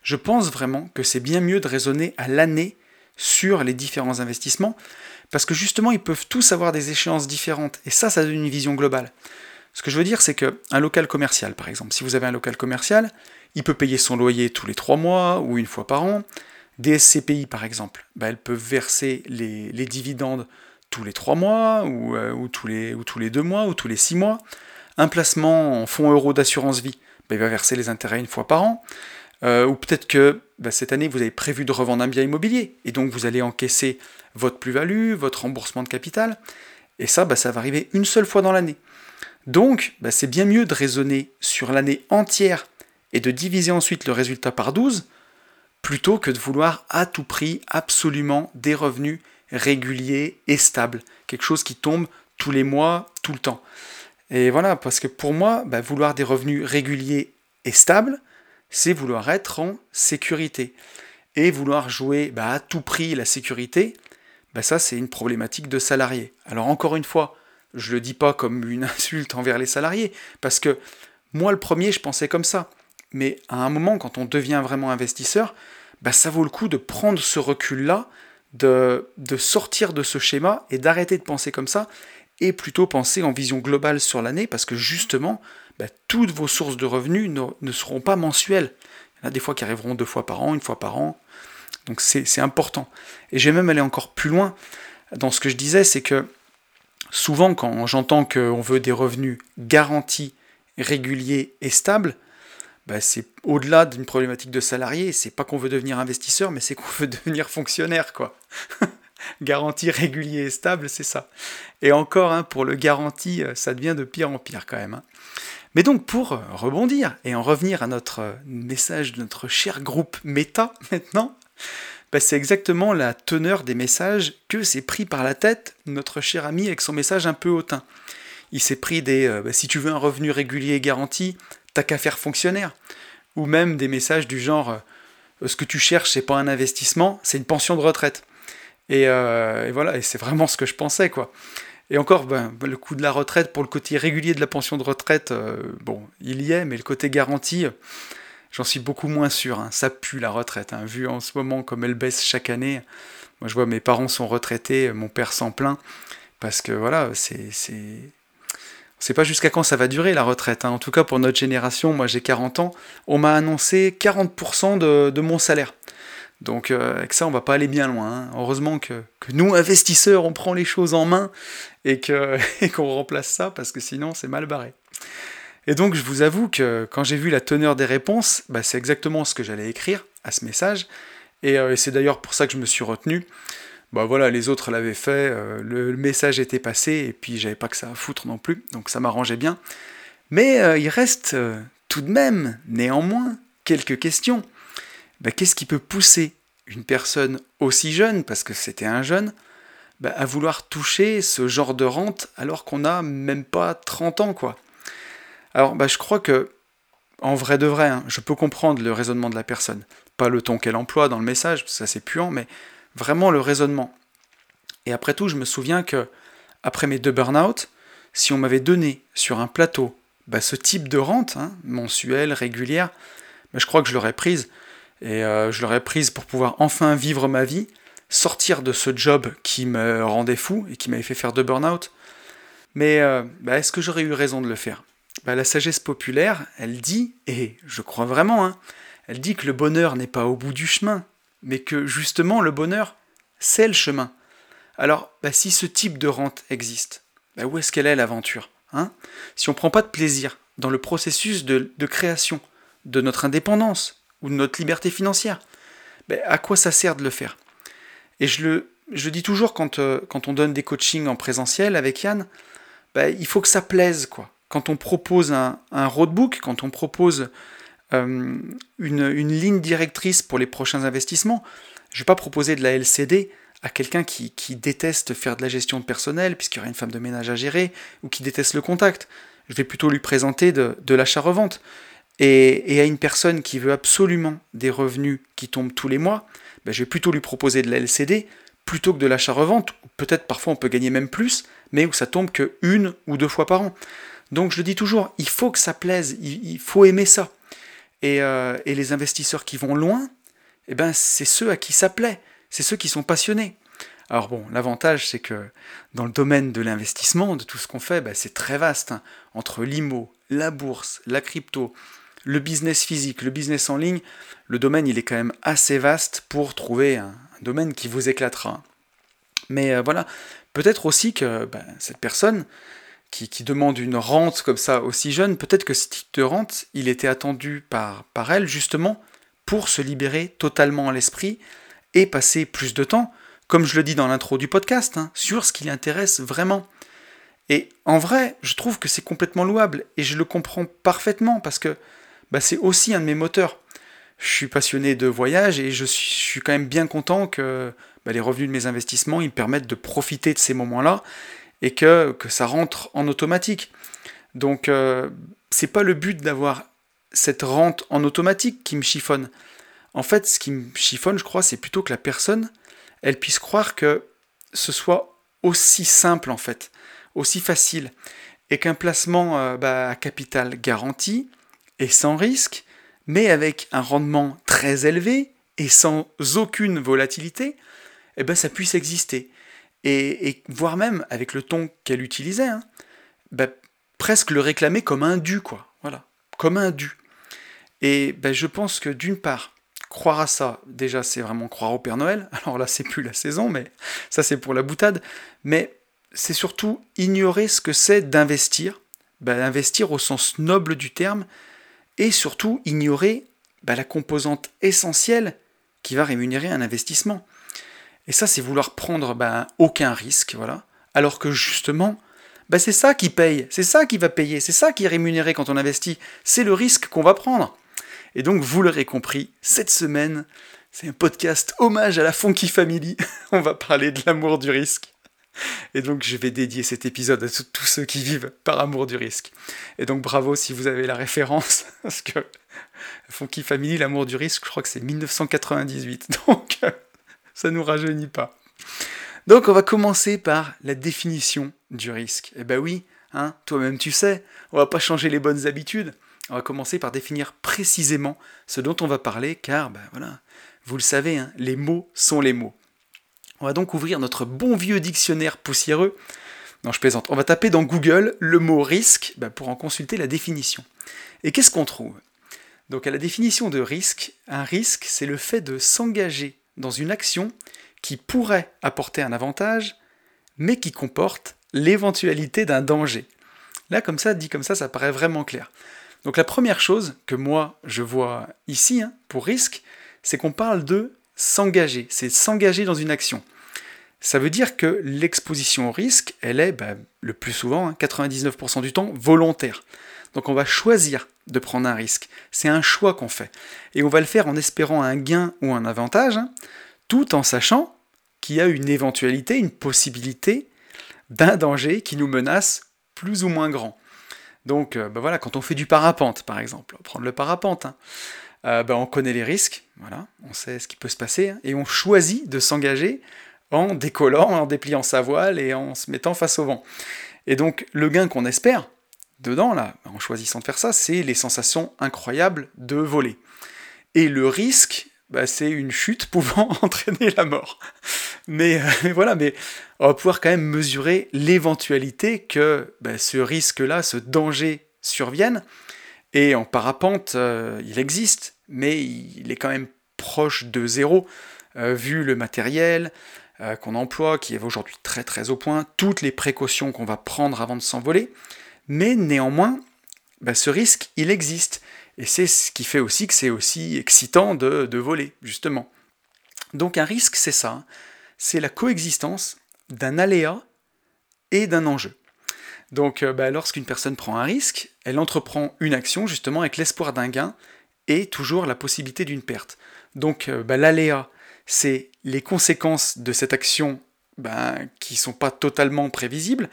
je pense vraiment que c'est bien mieux de raisonner à l'année sur les différents investissements, parce que justement, ils peuvent tous avoir des échéances différentes, et ça, ça donne une vision globale. Ce que je veux dire, c'est qu'un local commercial, par exemple, si vous avez un local commercial, il peut payer son loyer tous les trois mois ou une fois par an. Des SCPI, par exemple, ben, elles peuvent verser les, dividendes tous les trois mois, euh, ou, tous les, ou deux mois, ou tous les six mois. Un placement en fonds euros d'assurance vie, bah, il va verser les intérêts une fois par an. Euh, ou peut-être que bah, cette année, vous avez prévu de revendre un bien immobilier, et donc vous allez encaisser votre plus-value, votre remboursement de capital, et ça, bah, ça va arriver une seule fois dans l'année. Donc, c'est bien mieux de raisonner sur l'année entière et de diviser ensuite le résultat par 12, plutôt que de vouloir à tout prix absolument des revenus régulier et stable. Quelque chose qui tombe tous les mois, tout le temps. Et voilà, parce que pour moi, bah, vouloir des revenus réguliers et stables, c'est vouloir être en sécurité. Et vouloir jouer bah, à tout prix la sécurité, bah, ça c'est une problématique de salarié. Alors encore une fois, je ne le dis pas comme une insulte envers les salariés, parce que moi le premier, je pensais comme ça. Mais à un moment, quand on devient vraiment investisseur, ça vaut le coup de prendre ce recul-là de, sortir de ce schéma et d'arrêter de penser comme ça et plutôt penser en vision globale sur l'année parce que justement, bah, toutes vos sources de revenus ne, seront pas mensuelles. Il y en a des fois qui arriveront deux fois par an, une fois par an. Donc c'est important. Et j'ai même aller encore plus loin dans ce que je disais, c'est que souvent quand j'entends qu'on veut des revenus garantis, réguliers et stables, bah, c'est au-delà d'une problématique de salarié. C'est pas qu'on veut devenir investisseur, mais c'est qu'on veut devenir fonctionnaire, quoi. garantie régulier et stable, c'est ça. Et encore, hein, pour le garantie, euh, ça devient de pire en pire quand même. Hein. Mais donc, pour euh, rebondir et en revenir à notre euh, message de notre cher groupe Meta maintenant, bah, c'est exactement la teneur des messages que s'est pris par la tête notre cher ami avec son message un peu hautain. Il s'est pris des bah, si tu veux un revenu régulier et garanti, t'as qu'à faire fonctionnaire. Ou même des messages du genre euh, ce que tu cherches, c'est pas un investissement, c'est une pension de retraite. Euh, et, voilà, et c'est vraiment ce que je pensais, quoi. Et encore, ben, le coût de la retraite, pour le côté régulier de la pension de retraite, euh, bon, il y est, mais le côté garanti, j'en suis beaucoup moins sûr. Hein. Ça pue la retraite, hein. vu en ce moment comme elle baisse chaque année. Moi, je vois mes parents sont retraités, mon père s'en plaint, parce que voilà, c'est c'est pas jusqu'à quand ça va durer la retraite. Hein. En tout cas, pour notre génération, moi j'ai 40 ans, on m'a annoncé 40% de, mon salaire. Donc euh, avec ça, on va pas aller bien loin. Heureusement que, nous, investisseurs, on prend les choses en main et qu'on remplace ça, parce que sinon c'est mal barré. Et donc je vous avoue que quand j'ai vu la teneur des réponses, bah, c'est exactement ce que j'allais écrire à ce message. Et, euh, et c'est d'ailleurs pour ça que je me suis retenu bah voilà, les autres l'avaient fait, euh, le, message était passé, et puis j'avais pas que ça à foutre non plus, donc ça m'arrangeait bien. Mais euh, il reste tout de même, néanmoins, quelques questions. Bah, qu'est-ce qui peut pousser une personne aussi jeune, parce que c'était un jeune, bah, à vouloir toucher ce genre de rente alors qu'on n'a même pas 30 ans, quoi? Alors, bah, je crois que, en vrai de vrai, hein, je peux comprendre le raisonnement de la personne. Pas le ton qu'elle emploie dans le message, ça c'est puant, mais vraiment le raisonnement. Et après tout, je me souviens que, après mes deux burn-out, si on m'avait donné sur un plateau bah, ce type de rente, hein, mensuelle, régulière, bah, je crois que je l'aurais prise. Et euh, je l'aurais prise pour pouvoir enfin vivre ma vie, sortir de ce job qui me rendait fou et qui m'avait fait faire deux burn-out. Mais euh, bah, est-ce que j'aurais eu raison de le faire? Bah, La sagesse populaire, elle dit, et je crois vraiment, hein, elle dit que le bonheur n'est pas au bout du chemin, mais que justement le bonheur, c'est le chemin. Alors, bah, si ce type de rente existe, où est-ce qu'elle est l'aventure hein? Si on ne prend pas de plaisir dans le processus de, création de notre indépendance ou de notre liberté financière, à quoi ça sert de le faire? Et je le, je dis toujours quand, euh, quand on donne des coachings en présentiel avec Yann, il faut que ça plaise, quoi. Quand on propose un, roadbook, quand on propose euh, une, ligne directrice pour les prochains investissements. Je ne vais pas proposer de la LCD à quelqu'un qui, déteste faire de la gestion de personnel, puisqu'il y aura une femme de ménage à gérer, ou qui déteste le contact. Je vais plutôt lui présenter de, l'achat-revente. Et, à une personne qui veut absolument des revenus qui tombent tous les mois, ben, je vais plutôt lui proposer de la LCD plutôt que de l'achat-revente. Peut-être parfois on peut gagner même plus, mais où ça tombe que une ou deux fois par an. Donc je le dis toujours, il faut que ça plaise, il faut aimer ça. Euh, et, les investisseurs qui vont loin, eh ben, c'est ceux à qui ça plaît, c'est ceux qui sont passionnés. Alors bon, l'avantage c'est que dans le domaine de l'investissement, de tout ce qu'on fait, ben, c'est très vaste. Hein. Entre l'IMO, la bourse, la crypto, le business physique, le business en ligne, le domaine il est quand même assez vaste pour trouver un, domaine qui vous éclatera. Mais euh, voilà, peut-être aussi que ben, cette personne, qui, demande une rente comme ça aussi jeune, peut-être que ce type de rente, il était attendu par, elle justement pour se libérer totalement à l'esprit et passer plus de temps, comme je le dis dans l'intro du podcast, hein, sur ce qui l'intéresse vraiment. Et en vrai, je trouve que c'est complètement louable et je le comprends parfaitement parce que bah, c'est aussi un de mes moteurs. Je suis passionné de voyage et je suis, je suis quand même bien content que bah, les revenus de mes investissements ils me permettent de profiter de ces moments-là et que, ça rentre en automatique. Donc euh, c'est pas le but d'avoir cette rente en automatique qui me chiffonne. En fait, ce qui me chiffonne, je crois, c'est plutôt que la personne, elle puisse croire que ce soit aussi simple en fait, aussi facile, et qu'un placement euh, bah, à capital garanti et sans risque, mais avec un rendement très élevé et sans aucune volatilité, eh ben, ça puisse exister et, voire même avec le ton qu'elle utilisait, hein, bah, presque le réclamer comme un dû, quoi. Voilà, comme un. Et bah, je pense que d'une part, croire à ça, déjà c'est vraiment croire au Père Noël. Alors là, c'est plus la saison, mais ça c'est pour la boutade. Mais c'est surtout ignorer ce que c'est d'investir, bah, investir au sens noble du terme, et surtout ignorer la composante essentielle qui va rémunérer un investissement. Et ça, c'est vouloir prendre ben, aucun risque, voilà. Alors que justement, ben, c'est ça qui paye, c'est ça qui va payer, c'est ça qui est rémunéré quand on investit, c'est le risque qu'on va prendre. Et donc, vous l'aurez compris, cette semaine, c'est un podcast hommage à la Funky Family. on va parler de l'amour du risque. Et donc, je vais dédier cet épisode à tous ceux qui vivent par amour du risque. Et donc, bravo si vous avez la référence, parce que Funky Family, l'amour du risque, je crois que c'est 1998. Donc, ça nous rajeunit pas. Donc on va commencer par la définition du risque. Eh ben oui, hein, toi-même tu sais, on va pas changer les bonnes habitudes. On va commencer par définir précisément ce dont on va parler, car ben voilà, vous le savez, hein, les mots sont les mots. On va donc ouvrir notre bon vieux dictionnaire poussiéreux. Non, je plaisante. On va taper dans Google le mot risque ben, pour en consulter la définition. Et qu'est-ce qu'on trouve? Donc à la définition de risque, un risque, c'est le fait de s'engager dans une action qui pourrait apporter un avantage, mais qui comporte l'éventualité d'un danger. Là, comme ça, dit comme ça, ça paraît vraiment clair. Donc la première chose que moi je vois ici hein, pour risque, c'est qu'on parle de s'engager, c'est s'engager dans une action. Ça veut dire que l'exposition au risque, elle est bah, le plus souvent, 99% hein, du temps, volontaire. Donc on va choisir de prendre un risque. C'est un choix qu'on fait. Et on va le faire en espérant un gain ou un avantage, hein, tout en sachant qu'il y a une éventualité, une possibilité d'un danger qui nous menace plus ou moins grand. Donc euh, bah voilà, quand on fait du parapente par exemple, prendre le parapente, hein, euh, bah, on connaît les risques, on sait ce qui peut se passer, hein, et on choisit de s'engager en décollant, en dépliant sa voile et en se mettant face au vent. Et donc le gain qu'on espère, dedans, là, en choisissant de faire ça, c'est les sensations incroyables de voler. Et le risque, bah, c'est une chute pouvant entraîner la mort. Mais, euh, voilà, mais on va pouvoir quand même mesurer l'éventualité que bah, ce risque-là, ce danger survienne. Et en parapente, euh, il existe, mais il est quand même proche de zéro, euh, vu le matériel qu'on emploie, qui est aujourd'hui très très au point, toutes les précautions qu'on va prendre avant de s'envoler. Mais néanmoins, bah, ce risque, il existe. Et c'est ce qui fait aussi que c'est aussi excitant de, voler, justement. Donc un risque, c'est ça. C'est la coexistence d'un aléa et d'un enjeu. Donc euh, bah, lorsqu'une personne prend un risque, elle entreprend une action justement avec l'espoir d'un gain et toujours la possibilité d'une perte. Donc euh, bah, l'aléa, c'est les conséquences de cette action qui ne sont pas totalement prévisibles,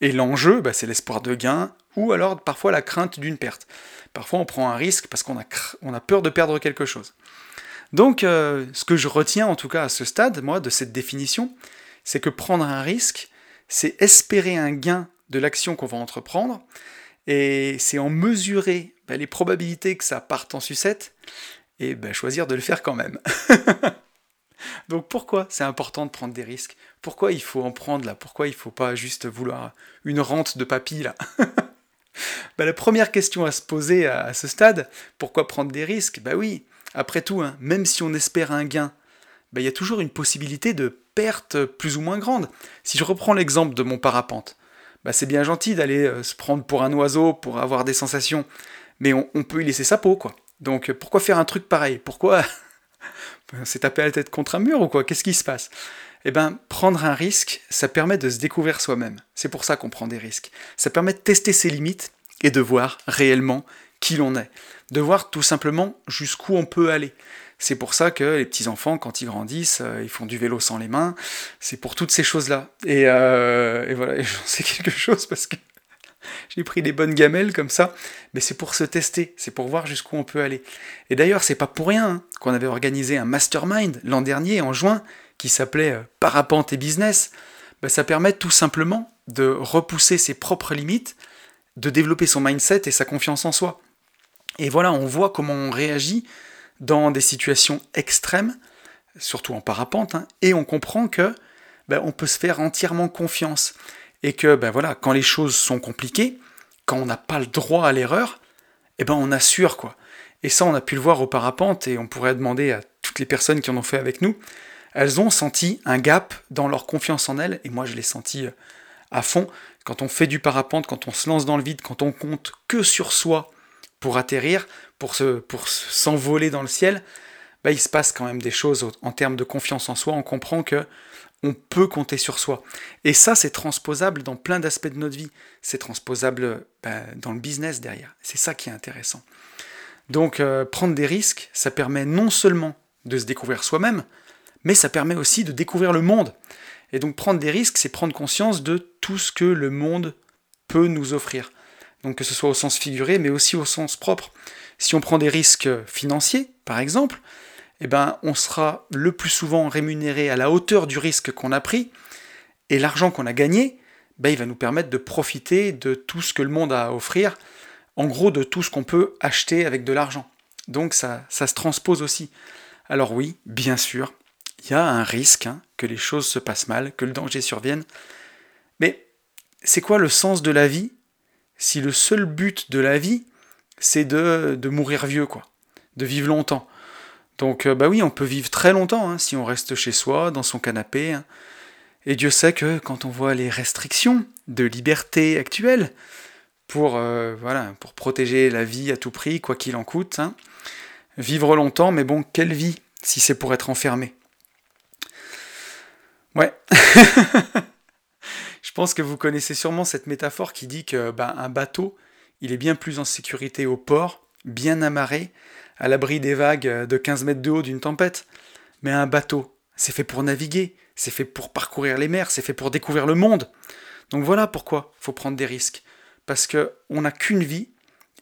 et l'enjeu, c'est l'espoir de gain, ou alors parfois la crainte d'une perte. Parfois, on prend un risque parce qu'on a, peur de perdre quelque chose. Donc, euh, ce que je retiens en tout cas à ce stade, moi, de cette définition, c'est que prendre un risque, c'est espérer un gain de l'action qu'on va entreprendre, et c'est en mesurer ben, les probabilités que ça parte en sucette, et ben, choisir de le faire quand même. Donc pourquoi c'est important de prendre des risques? Pourquoi il faut en prendre là? Pourquoi il faut pas juste vouloir une rente de papy là? Bah, la première question à se poser à, ce stade, pourquoi prendre des risques? Bah oui, après tout, hein, même si on espère un gain, bah, il y a toujours une possibilité de perte plus ou moins grande. Si je reprends l'exemple de mon parapente, bah, c'est bien gentil d'aller euh, se prendre pour un oiseau, pour avoir des sensations, mais on, peut y laisser sa peau, quoi. Donc pourquoi faire un truc pareil? Pourquoi c'est taper la tête contre un mur ou quoi? Qu'est-ce qui se passe? Eh bien, prendre un risque, ça permet de se découvrir soi-même. C'est pour ça qu'on prend des risques. Ça permet de tester ses limites et de voir réellement qui l'on est. De voir tout simplement jusqu'où on peut aller. C'est pour ça que les petits-enfants, quand ils grandissent, euh, ils font du vélo sans les mains. C'est pour toutes ces choses-là. Et, euh, voilà, j'en sais quelque chose parce que j'ai pris des bonnes gamelles comme ça. Mais c'est pour se tester, c'est pour voir jusqu'où on peut aller. Et d'ailleurs, c'est pas pour rien hein, qu'on avait organisé un mastermind l'an dernier, en juin, qui s'appelait euh, Parapente et Business, bah, ça permet tout simplement de repousser ses propres limites, de développer son mindset et sa confiance en soi. Et voilà, on voit comment on réagit dans des situations extrêmes, surtout en parapente, hein, et on comprend que bah, on peut se faire entièrement confiance. Et que bah, voilà, quand les choses sont compliquées, quand on n'a pas le droit à l'erreur, eh ben on assure quoi. Et ça, on a pu le voir au parapente, et on pourrait demander à toutes les personnes qui en ont fait avec nous, elles ont senti un gap dans leur confiance en elles, et moi je l'ai senti euh, à fond. Quand on fait du parapente, quand on se lance dans le vide, quand on compte que sur soi pour atterrir, pour, se, pour s'envoler dans le ciel, bah, il se passe quand même des choses en termes de confiance en soi. On comprend que on peut compter sur soi. Et ça, c'est transposable dans plein d'aspects de notre vie. C'est transposable bah, dans le business derrière. C'est ça qui est intéressant. Donc, euh, prendre des risques, ça permet non seulement de se découvrir soi-même, mais ça permet aussi de découvrir le monde. Et donc prendre des risques, c'est prendre conscience de tout ce que le monde peut nous offrir. Donc que ce soit au sens figuré, mais aussi au sens propre. Si on prend des risques financiers, par exemple, eh ben, on sera le plus souvent rémunéré à la hauteur du risque qu'on a pris, et l'argent qu'on a gagné, ben, il va nous permettre de profiter de tout ce que le monde a à offrir, en gros de tout ce qu'on peut acheter avec de l'argent. Donc ça, ça se transpose aussi. Alors oui, bien sûr, il y a un risque hein, que les choses se passent mal, que le danger survienne. Mais c'est quoi le sens de la vie si le seul but de la vie, c'est de, mourir vieux, quoi, de vivre longtemps? Donc, euh, bah oui, on peut vivre très longtemps hein, si on reste chez soi, dans son canapé. Hein. Et Dieu sait que quand on voit les restrictions de liberté actuelles, pour, euh, voilà, pour protéger la vie à tout prix, quoi qu'il en coûte, vivre longtemps, mais bon, quelle vie si c'est pour être enfermé? Ouais. Je pense que vous connaissez sûrement cette métaphore qui dit que ben, un bateau, il est bien plus en sécurité au port, bien amarré, à l'abri des vagues de 15 mètres de haut d'une tempête. Mais un bateau, c'est fait pour naviguer, c'est fait pour parcourir les mers, c'est fait pour découvrir le monde. Donc voilà pourquoi il faut prendre des risques. Parce qu'on n'a qu'une vie,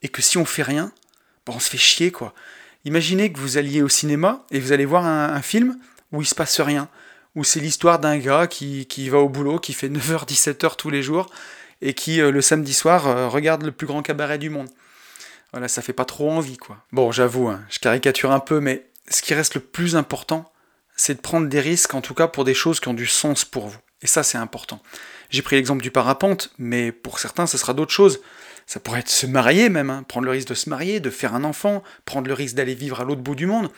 et que si on fait rien, ben on se fait chier quoi. Imaginez que vous alliez au cinéma et vous allez voir un, film où il se passe rien, où c'est l'histoire d'un gars qui, va au boulot, qui fait 9h-17h tous les jours, et qui, euh, le samedi soir, euh, regarde le plus grand cabaret du monde. Voilà, ça fait pas trop envie, quoi. Bon, j'avoue, hein, je caricature un peu, mais ce qui reste le plus important, c'est de prendre des risques, en tout cas pour des choses qui ont du sens pour vous. Et ça, c'est important. J'ai pris l'exemple du parapente, mais pour certains, ce sera d'autres choses. Ça pourrait être se marier même, hein. prendre le risque de se marier, de faire un enfant, prendre le risque d'aller vivre à l'autre bout du monde.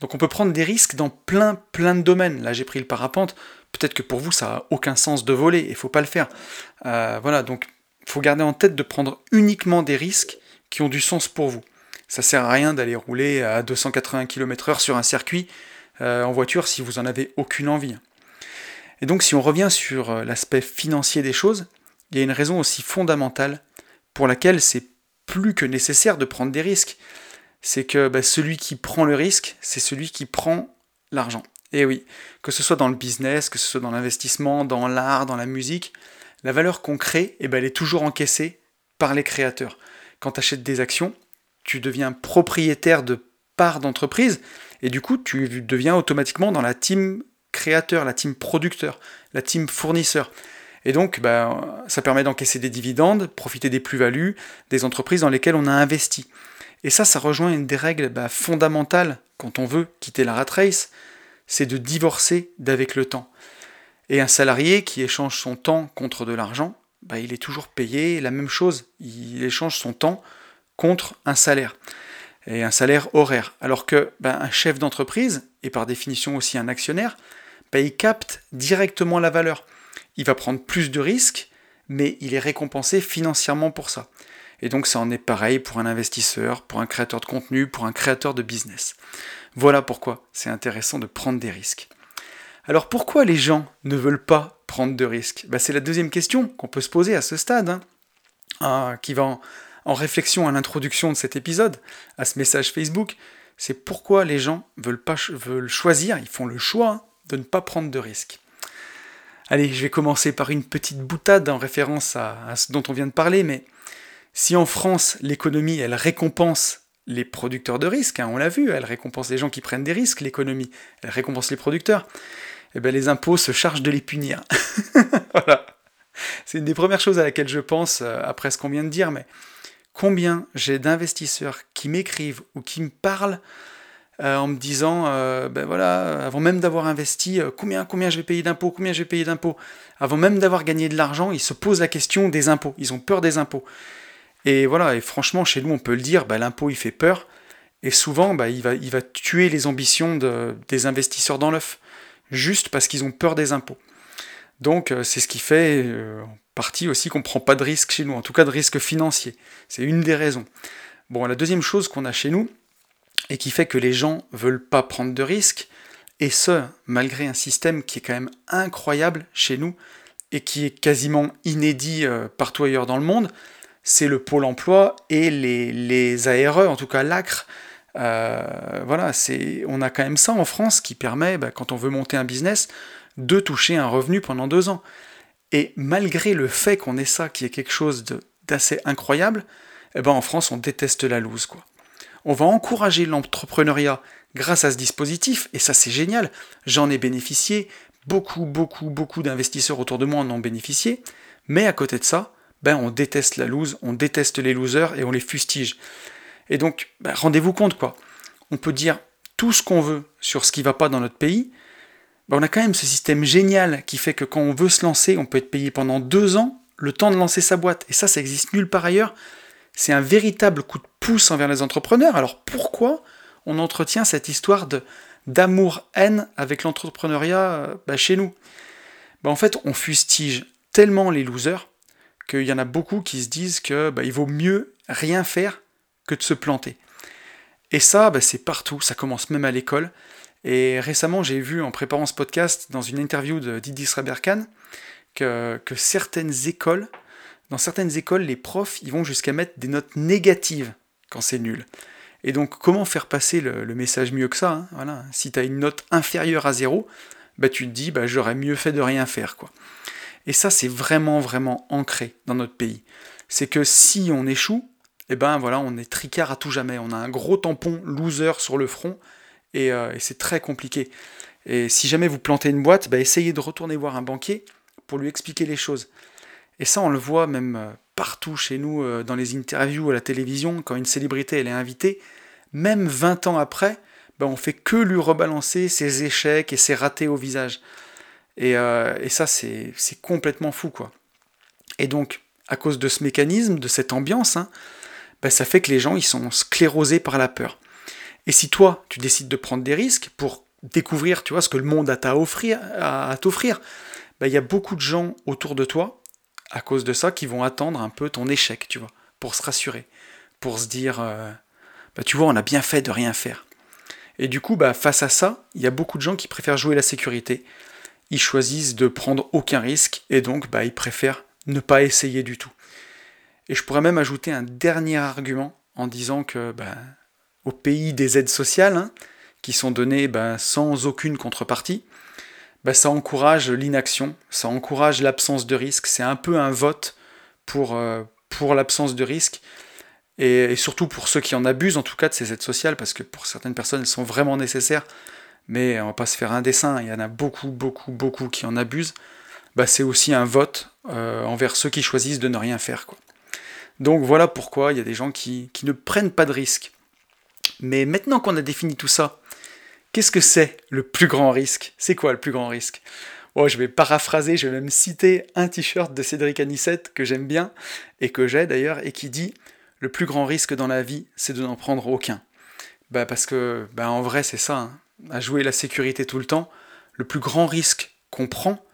Donc on peut prendre des risques dans plein, plein de domaines. Là, j'ai pris le parapente. Peut-être que pour vous, ça n'a aucun sens de voler, il faut pas le faire. Euh, voilà, donc il faut garder en tête de prendre uniquement des risques qui ont du sens pour vous. Ça sert à rien d'aller rouler à 280 km/h sur un circuit euh, en voiture si vous en avez aucune envie. Et donc si on revient sur euh, l'aspect financier des choses, il y a une raison aussi fondamentale pour laquelle c'est plus que nécessaire de prendre des risques. C'est que bah, celui qui prend le risque, c'est celui qui prend l'argent. Et oui, que ce soit dans le business, que ce soit dans l'investissement, dans l'art, dans la musique, la valeur qu'on crée, eh ben, elle est toujours encaissée par les créateurs. Quand tu achètes des actions, tu deviens propriétaire de parts d'entreprise, et du coup, tu deviens automatiquement dans la team créateur, la team producteur, la team fournisseur. Et donc, bah, ça permet d'encaisser des dividendes, profiter des plus-values des entreprises dans lesquelles on a investi. Et ça, ça rejoint une des règles bah, fondamentales quand on veut quitter la rat race, c'est de divorcer d'avec le temps. Et un salarié qui échange son temps contre de l'argent, bah, il est toujours payé la même chose. Il échange son temps contre un salaire. Et un salaire horaire. Alors que bah, un chef d'entreprise, et par définition aussi un actionnaire, bah, il capte directement la valeur. Il va prendre plus de risques, mais il est récompensé financièrement pour ça. Et donc ça en est pareil pour un investisseur, pour un créateur de contenu, pour un créateur de business. Voilà pourquoi c'est intéressant de prendre des risques. Alors pourquoi les gens ne veulent pas prendre de risques? Bah, C'est la deuxième question qu'on peut se poser à ce stade, hein. ah, qui va en, réflexion à l'introduction de cet épisode, à ce message Facebook. C'est pourquoi les gens veulent, choisir, ils font le choix de ne pas prendre de risques. Allez, je vais commencer par une petite boutade en référence à, ce dont on vient de parler, mais si en France l'économie elle récompense les producteurs de risques, hein, on l'a vu, elle récompense les gens qui prennent des risques, l'économie, elle récompense les producteurs, eh bien les impôts se chargent de les punir. voilà. C'est une des premières choses à laquelle je pense euh, après ce qu'on vient de dire, mais combien j'ai d'investisseurs qui m'écrivent ou qui me parlent euh, en me disant, euh, ben voilà, avant même d'avoir investi, combien, combien je vais payer d'impôts, combien je vais payer d'impôts, avant même d'avoir gagné de l'argent, ils se posent la question des impôts, ils ont peur des impôts. Et voilà, franchement, chez nous, on peut le dire, bah, l'impôt, il fait peur. Et souvent, il, va, tuer les ambitions de, des investisseurs dans l'œuf, juste parce qu'ils ont peur des impôts. Donc, euh, c'est ce qui fait euh, en partie aussi qu'on ne prend pas de risque chez nous, en tout cas de risque financier. C'est une des raisons. Bon, la deuxième chose qu'on a chez nous, et qui fait que les gens veulent pas prendre de risques, et ce, malgré un système qui est quand même incroyable chez nous, et qui est quasiment inédit euh, partout ailleurs dans le monde, c'est le pôle emploi et les, les ARE, en tout cas l'ACRE. Euh, voilà, c'est, on a quand même ça en France qui permet, bah, quand on veut monter un business, de toucher un revenu pendant deux ans. Et malgré le fait qu'on ait ça, qui est quelque chose d'assez incroyable, eh ben en France, on déteste la loose. Quoi. On va encourager l'entrepreneuriat grâce à ce dispositif, et ça c'est génial, j'en ai bénéficié, beaucoup, beaucoup, beaucoup d'investisseurs autour de moi en ont bénéficié, mais à côté de ça, ben on déteste la loose, on déteste les losers et on les fustige. Et donc, ben, rendez-vous compte quoi. On peut dire tout ce qu'on veut sur ce qui va pas dans notre pays. Ben, on a quand même ce système génial qui fait que quand on veut se lancer, on peut être payé pendant deux ans le temps de lancer sa boîte. Et ça, ça existe nulle part ailleurs. C'est un véritable coup de pouce envers les entrepreneurs. Alors pourquoi on entretient cette histoire d'amour-haine avec l'entrepreneuriat euh, ben, chez nous? En fait, on fustige tellement les losers qu'il y en a beaucoup qui se disent que bah, vaut mieux rien faire que de se planter. Et ça, bah, c'est partout, ça commence même à l'école. Et récemment, j'ai vu en préparant ce podcast, dans une interview de Didi Sreberkan, que, certaines écoles, dans certaines écoles, les profs, ils vont jusqu'à mettre des notes négatives quand c'est nul. Et donc, comment faire passer le, message mieux que ça hein. Si tu as une note inférieure à zéro, bah, tu te dis, bah, j'aurais mieux fait de rien faire. quoi. Et ça, c'est vraiment, vraiment ancré dans notre pays. C'est que si on échoue, eh ben voilà, on est tricard à tout jamais. On a un gros tampon loser sur le front et, euh, c'est très compliqué. Et si jamais vous plantez une boîte, bah, essayez de retourner voir un banquier pour lui expliquer les choses. Et ça, on le voit même euh, partout chez nous, euh, dans les interviews à la télévision, quand une célébrité elle est invitée, même 20 ans après, ben on fait que lui rebalancer ses échecs et ses ratés au visage. Et, et ça, c'est complètement fou, quoi. Et donc, à cause de ce mécanisme, de cette ambiance, hein, ben ça fait que les gens, ils sont sclérosés par la peur. Et si toi, tu décides de prendre des risques pour découvrir, tu vois, ce que le monde a à offrir, à, t'offrir, ben, il y a beaucoup de gens autour de toi, à cause de ça, qui vont attendre un peu ton échec, tu vois, pour se rassurer, pour se dire, euh, bah, tu vois, on a bien fait de rien faire. Et du coup, face à ça, il y a beaucoup de gens qui préfèrent jouer la sécurité. Ils choisissent de prendre aucun risque et donc ils préfèrent ne pas essayer du tout. Et je pourrais même ajouter un dernier argument en disant que bah, au pays des aides sociales, hein, qui sont données bah, sans aucune contrepartie, bah, ça encourage l'inaction, ça encourage l'absence de risque. C'est un peu un vote pour, euh, pour l'absence de risque et, surtout pour ceux qui en abusent en tout cas de ces aides sociales, parce que pour certaines personnes elles sont vraiment nécessaires, mais on va pas se faire un dessin, il y en a beaucoup, beaucoup, beaucoup qui en abusent, bah c'est aussi un vote euh, envers ceux qui choisissent de ne rien faire. Quoi. Donc voilà pourquoi il y a des gens qui, ne prennent pas de risques. Mais maintenant qu'on a défini tout ça, qu'est-ce que c'est le plus grand risque? C'est quoi le plus grand risque? Oh, je vais paraphraser, je vais même citer un t-shirt de Cédric Anissette que j'aime bien et que j'ai d'ailleurs et qui dit le plus grand risque dans la vie, c'est de n'en prendre aucun. Bah parce que, bah en vrai, c'est ça. Hein. À jouer la sécurité tout le temps, le plus grand risque qu'on prend,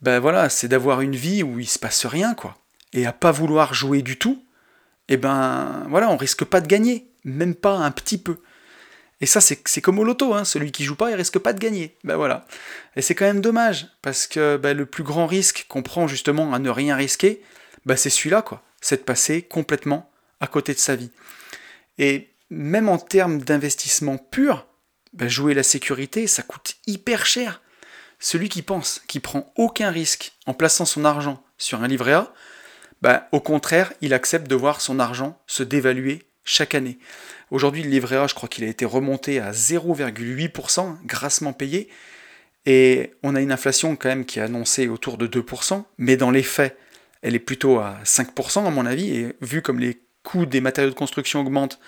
bah voilà, c'est d'avoir une vie où il se passe rien, quoi. Et à pas vouloir jouer du tout, eh ben voilà, on risque pas de gagner, même pas un petit peu. Et ça, c'est comme au loto, hein. celui qui joue pas, il risque pas de gagner. Ben voilà. Et c'est quand même dommage, parce que bah, le plus grand risque qu'on prend justement à ne rien risquer, bah, c'est celui-là, quoi. C'est de passer complètement à côté de sa vie. Et même en termes d'investissement pur, ben, jouer la sécurité, ça coûte hyper cher. Celui qui pense qu'il prend aucun risque en plaçant son argent sur un livret A, ben, au contraire, il accepte de voir son argent se dévaluer chaque année. Aujourd'hui, le livret A, je crois qu'il a été remonté à 0,8%, grassement payé, et on a une inflation quand même qui est annoncée autour de 2%, mais dans les faits, elle est plutôt à 5% à mon avis, et vu comme les coût des matériaux de construction augmente,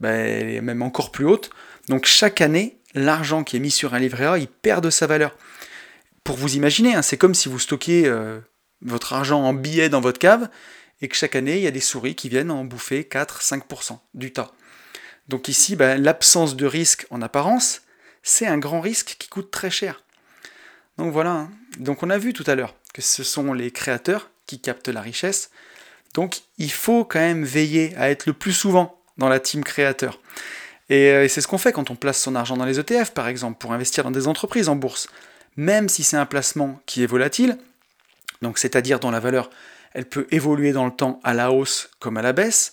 ben, elle est même encore plus haute. Donc chaque année, l'argent qui est mis sur un livret A, il perd de sa valeur. Pour vous imaginer, hein, c'est comme si vous stockiez euh, votre argent en billets dans votre cave et que chaque année, il y a des souris qui viennent en bouffer 4-5% du tas. Donc ici, ben, l'absence de risque en apparence, c'est un grand risque qui coûte très cher. Donc voilà, hein. donc on a vu tout à l'heure que ce sont les créateurs qui captent la richesse, donc il faut quand même veiller à être le plus souvent dans la team créateur. Euh, et, c'est ce qu'on fait quand on place son argent dans les ETF, par exemple, pour investir dans des entreprises en bourse. Même si c'est un placement qui est volatile, c'est-à-dire dont la valeur, elle peut évoluer dans le temps à la hausse comme à la baisse,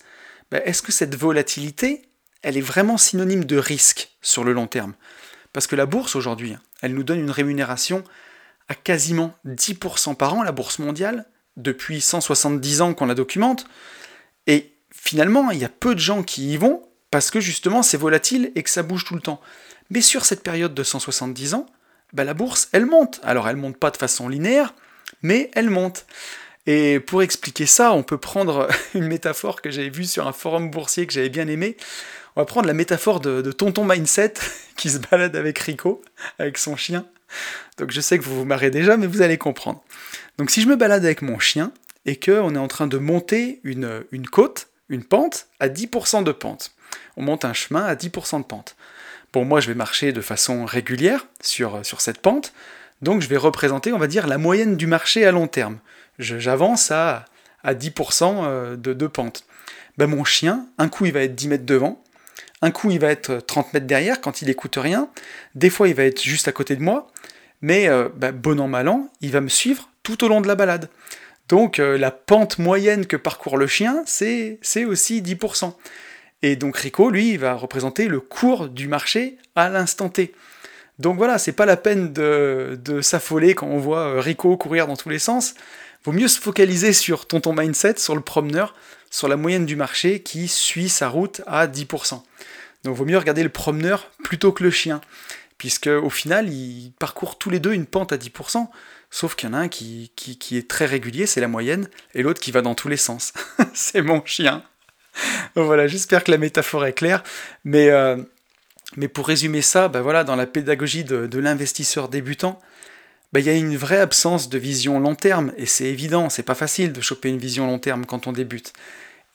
ben, est-ce que cette volatilité, elle est vraiment synonyme de risque sur le long terme? Parce que la bourse aujourd'hui, elle nous donne une rémunération à quasiment 10% par an, la bourse mondiale, depuis 170 ans qu'on la documente, et finalement, il y a peu de gens qui y vont parce que justement c'est volatile et que ça bouge tout le temps. Mais sur cette période de 170 ans, bah, la bourse, elle monte. Alors elle monte pas de façon linéaire, mais elle monte. Et pour expliquer ça, on peut prendre une métaphore que j'avais vue sur un forum boursier que j'avais bien aimé. On va prendre la métaphore de, Tonton Mindset qui se balade avec Rico, avec son chien. Donc je sais que vous vous marrez déjà, mais vous allez comprendre. Donc si je me balade avec mon chien et qu'on est en train de monter une, une côte, une pente, à 10% de pente, on monte un chemin à 10% de pente. Bon, moi je vais marcher de façon régulière sur, sur cette pente, donc je vais représenter, on va dire, la moyenne du marché à long terme. J'avance à, à 10% euh, de, de pente. Ben, mon chien, un coup il va être 10 mètres devant, un coup il va être 30 mètres derrière quand il écoute rien, des fois il va être juste à côté de moi, mais euh, ben, bon an mal an, il va me suivre tout au long de la balade. Donc euh, la pente moyenne que parcourt le chien, c'est aussi 10%. Et donc Rico, lui, va représenter le cours du marché à l'instant T. Donc voilà, c'est pas la peine de, s'affoler quand on voit euh, Rico courir dans tous les sens. Vaut mieux se focaliser sur ton, ton mindset, sur le promeneur, sur la moyenne du marché qui suit sa route à 10%. Donc vaut mieux regarder le promeneur plutôt que le chien, puisque au final, ils parcourent tous les deux une pente à 10%. Sauf qu'il y en a un qui, qui, est très régulier, c'est la moyenne, et l'autre qui va dans tous les sens. c'est mon chien. voilà, j'espère que la métaphore est claire. Mais, euh, Mais pour résumer ça, bah voilà, dans la pédagogie de, l'investisseur débutant, bah, il y a une vraie absence de vision long terme, et c'est évident, c'est pas facile de choper une vision long terme quand on débute.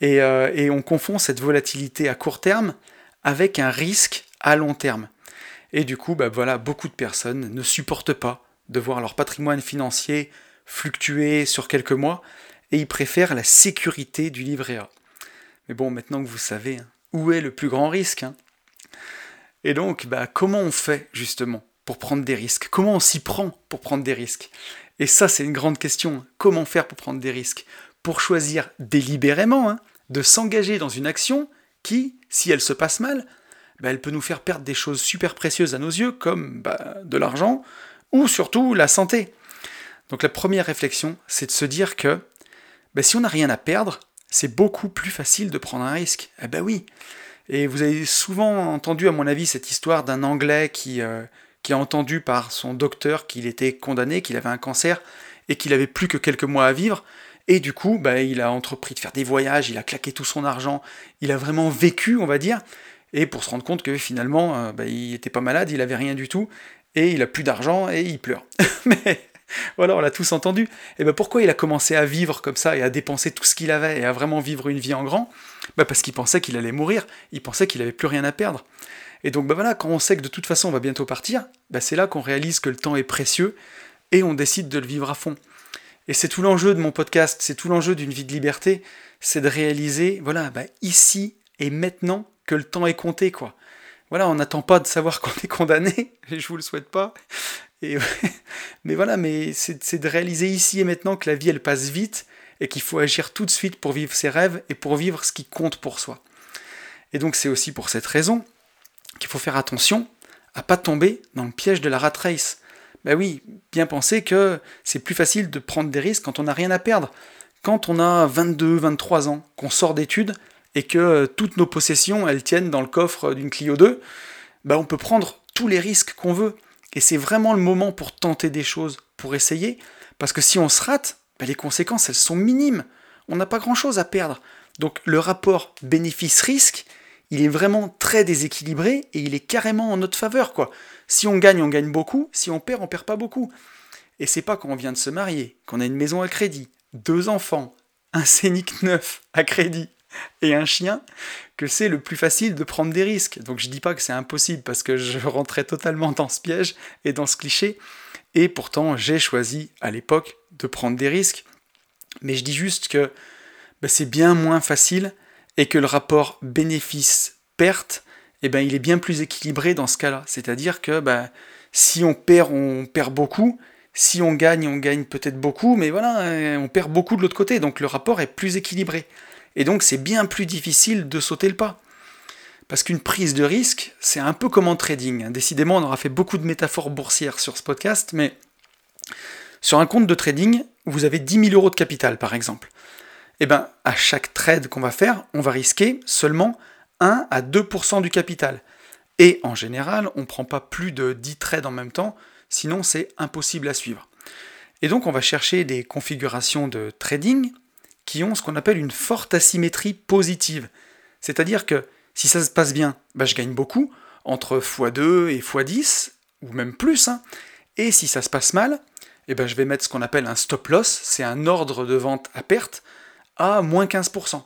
Et, euh, on confond cette volatilité à court terme avec un risque à long terme. Et du coup, bah voilà, beaucoup de personnes ne supportent pas de voir leur patrimoine financier fluctuer sur quelques mois, et ils préfèrent la sécurité du livret A. Mais bon, maintenant que vous savez, hein, où est le plus grand risque hein? Et donc, bah, comment on fait justement pour prendre des risques? Comment on s'y prend pour prendre des risques? Et ça, c'est une grande question. Comment faire pour prendre des risques? Pour choisir délibérément hein, de s'engager dans une action qui, si elle se passe mal, bah, elle peut nous faire perdre des choses super précieuses à nos yeux, comme bah, de l'argent, ou surtout la santé. Donc la première réflexion, c'est de se dire que si on n'a rien à perdre, c'est beaucoup plus facile de prendre un risque. Eh ben oui. Et vous avez souvent entendu, à mon avis, cette histoire d'un Anglais qui, euh, qui a entendu par son docteur qu'il était condamné, qu'il avait un cancer et qu'il avait plus que quelques mois à vivre. Et du coup, bah, il a entrepris de faire des voyages, il a claqué tout son argent, il a vraiment vécu, on va dire, et pour se rendre compte que finalement, euh, bah, il n'était pas malade, il avait rien du tout, et il a plus d'argent et il pleure. Mais voilà, on l'a tous entendu. Et ben pourquoi il a commencé à vivre comme ça et à dépenser tout ce qu'il avait et à vraiment vivre une vie en grand? Ben Parce qu'il pensait qu'il allait mourir, il pensait qu'il avait plus rien à perdre. Et donc ben voilà, quand on sait que de toute façon on va bientôt partir, ben c'est là qu'on réalise que le temps est précieux et on décide de le vivre à fond. Et c'est tout l'enjeu de mon podcast, c'est tout l'enjeu d'une vie de liberté, c'est de réaliser, voilà, ben ici et maintenant que le temps est compté, quoi. Voilà, on n'attend pas de savoir qu'on est condamné, et je vous le souhaite pas, mais voilà, mais c'est de réaliser ici et maintenant que la vie elle passe vite et qu'il faut agir tout de suite pour vivre ses rêves et pour vivre ce qui compte pour soi. Et donc c'est aussi pour cette raison qu'il faut faire attention à pas tomber dans le piège de la rat race. Ben oui, bien penser que c'est plus facile de prendre des risques quand on n'a rien à perdre. Quand on a 22, 23 ans, qu'on sort d'études et que toutes nos possessions elles tiennent dans le coffre d'une Clio 2, ben on peut prendre tous les risques qu'on veut. Et c'est vraiment le moment pour tenter des choses, pour essayer, parce que si on se rate, ben, les conséquences, elles sont minimes. On n'a pas grand-chose à perdre. Donc le rapport bénéfice-risque, il est vraiment très déséquilibré et il est carrément en notre faveur. quoi. Si on gagne, on gagne beaucoup. Si on perd, on perd pas beaucoup. Et c'est pas quand on vient de se marier, qu'on a une maison à crédit, deux enfants, un scénic neuf à crédit, et un chien, que c'est le plus facile de prendre des risques. Donc je dis pas que c'est impossible parce que je rentrais totalement dans ce piège et dans ce cliché. Et pourtant, j'ai choisi à l'époque de prendre des risques. Mais je dis juste que bah, c'est bien moins facile et que le rapport bénéfice-perte, eh ben, il est bien plus équilibré dans ce cas-là. C'est-à-dire que bah, si on perd, on perd beaucoup. Si on gagne, on gagne peut-être beaucoup, mais voilà, on perd beaucoup de l'autre côté. Donc le rapport est plus équilibré. Et donc c'est bien plus difficile de sauter le pas. Parce qu'une prise de risque, c'est un peu comme en trading. Décidément, on aura fait beaucoup de métaphores boursières sur ce podcast, mais sur un compte de trading, vous avez 10 000 euros de capital, par exemple. Eh bien, à chaque trade qu'on va faire, on va risquer seulement 1 à 2% du capital. Et en général, on ne prend pas plus de 10 trades en même temps, sinon c'est impossible à suivre. Et donc, on va chercher des configurations de trading qui ont ce qu'on appelle une forte asymétrie positive. C'est-à-dire que si ça se passe bien, bah, je gagne beaucoup, entre x2 et x10, ou même plus. Hein. Et si ça se passe mal, eh ben, je vais mettre ce qu'on appelle un stop loss, c'est un ordre de vente à perte, à moins 15%.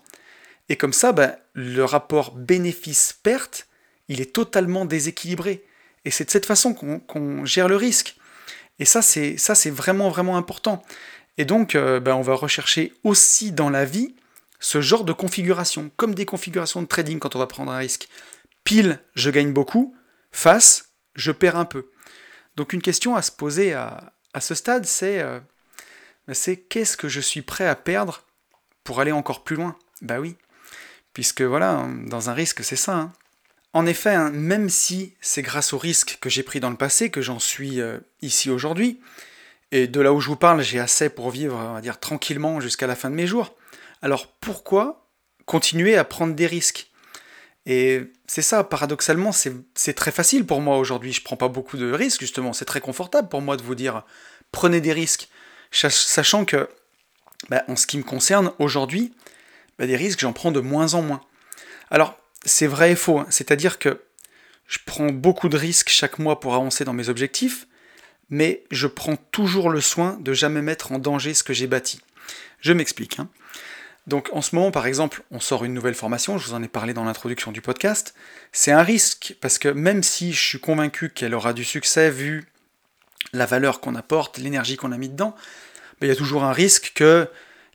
Et comme ça, bah, le rapport bénéfice-perte, il est totalement déséquilibré. Et c'est de cette façon qu'on gère le risque. Et ça, c'est vraiment, vraiment important. Et donc, euh, ben, on va rechercher aussi dans la vie ce genre de configuration, comme des configurations de trading quand on va prendre un risque. Pile, je gagne beaucoup, face, je perds un peu. Donc une question à se poser à, ce stade, euh, c'est qu'est-ce que je suis prêt à perdre pour aller encore plus loin? Bah oui, puisque voilà, dans un risque, c'est ça. Hein. En effet, hein, même si c'est grâce au risque que j'ai pris dans le passé que j'en suis euh, ici aujourd'hui, et de là où je vous parle, j'ai assez pour vivre, dire, tranquillement jusqu'à la fin de mes jours. Alors pourquoi continuer à prendre des risques? Et c'est ça, paradoxalement, c'est très facile pour moi aujourd'hui. Je prends pas beaucoup de risques, justement. C'est très confortable pour moi de vous dire prenez des risques, sachant que, bah, en ce qui me concerne aujourd'hui, bah, des risques, j'en prends de moins en moins. Alors, c'est vrai et faux. Hein. C'est-à-dire que je prends beaucoup de risques chaque mois pour avancer dans mes objectifs, mais je prends toujours le soin de jamais mettre en danger ce que j'ai bâti. Je m'explique. Hein. Donc en ce moment, par exemple, on sort une nouvelle formation, je vous en ai parlé dans l'introduction du podcast. C'est un risque, parce que même si je suis convaincu qu'elle aura du succès vu la valeur qu'on apporte, l'énergie qu'on a mis dedans, ben, il y a toujours un risque que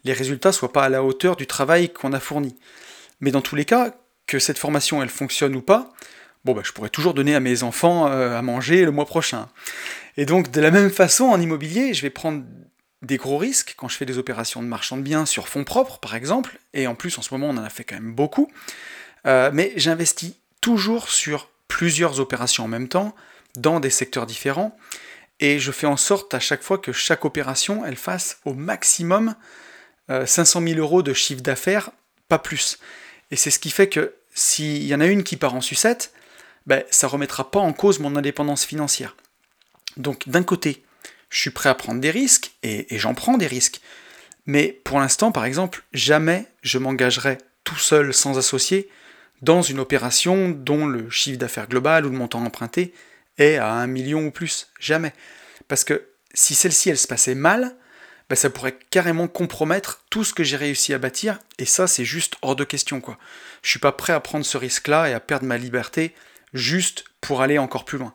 les résultats ne soient pas à la hauteur du travail qu'on a fourni. Mais dans tous les cas, que cette formation elle fonctionne ou pas, bon ben, je pourrais toujours donner à mes enfants euh, à manger le mois prochain. Et donc de la même façon en immobilier, je vais prendre des gros risques quand je fais des opérations de marchand de biens sur fonds propres par exemple, et en plus en ce moment on en a fait quand même beaucoup, euh, mais j'investis toujours sur plusieurs opérations en même temps, dans des secteurs différents, et je fais en sorte à chaque fois que chaque opération, elle fasse au maximum 500 euh, 000 euros de chiffre d'affaires, pas plus. Et c'est ce qui fait que s'il y en a une qui part en sucette, ben, ça remettra pas en cause mon indépendance financière. Donc d'un côté, je suis prêt à prendre des risques, et, j'en prends des risques. Mais pour l'instant, par exemple, jamais je m'engagerai tout seul, sans associé, dans une opération dont le chiffre d'affaires global ou le montant emprunté est à un million ou plus. Jamais. Parce que si celle-ci, elle se passait mal, bah, ça pourrait carrément compromettre tout ce que j'ai réussi à bâtir, et ça, c'est juste hors de question, quoi. Je suis pas prêt à prendre ce risque-là et à perdre ma liberté juste pour aller encore plus loin.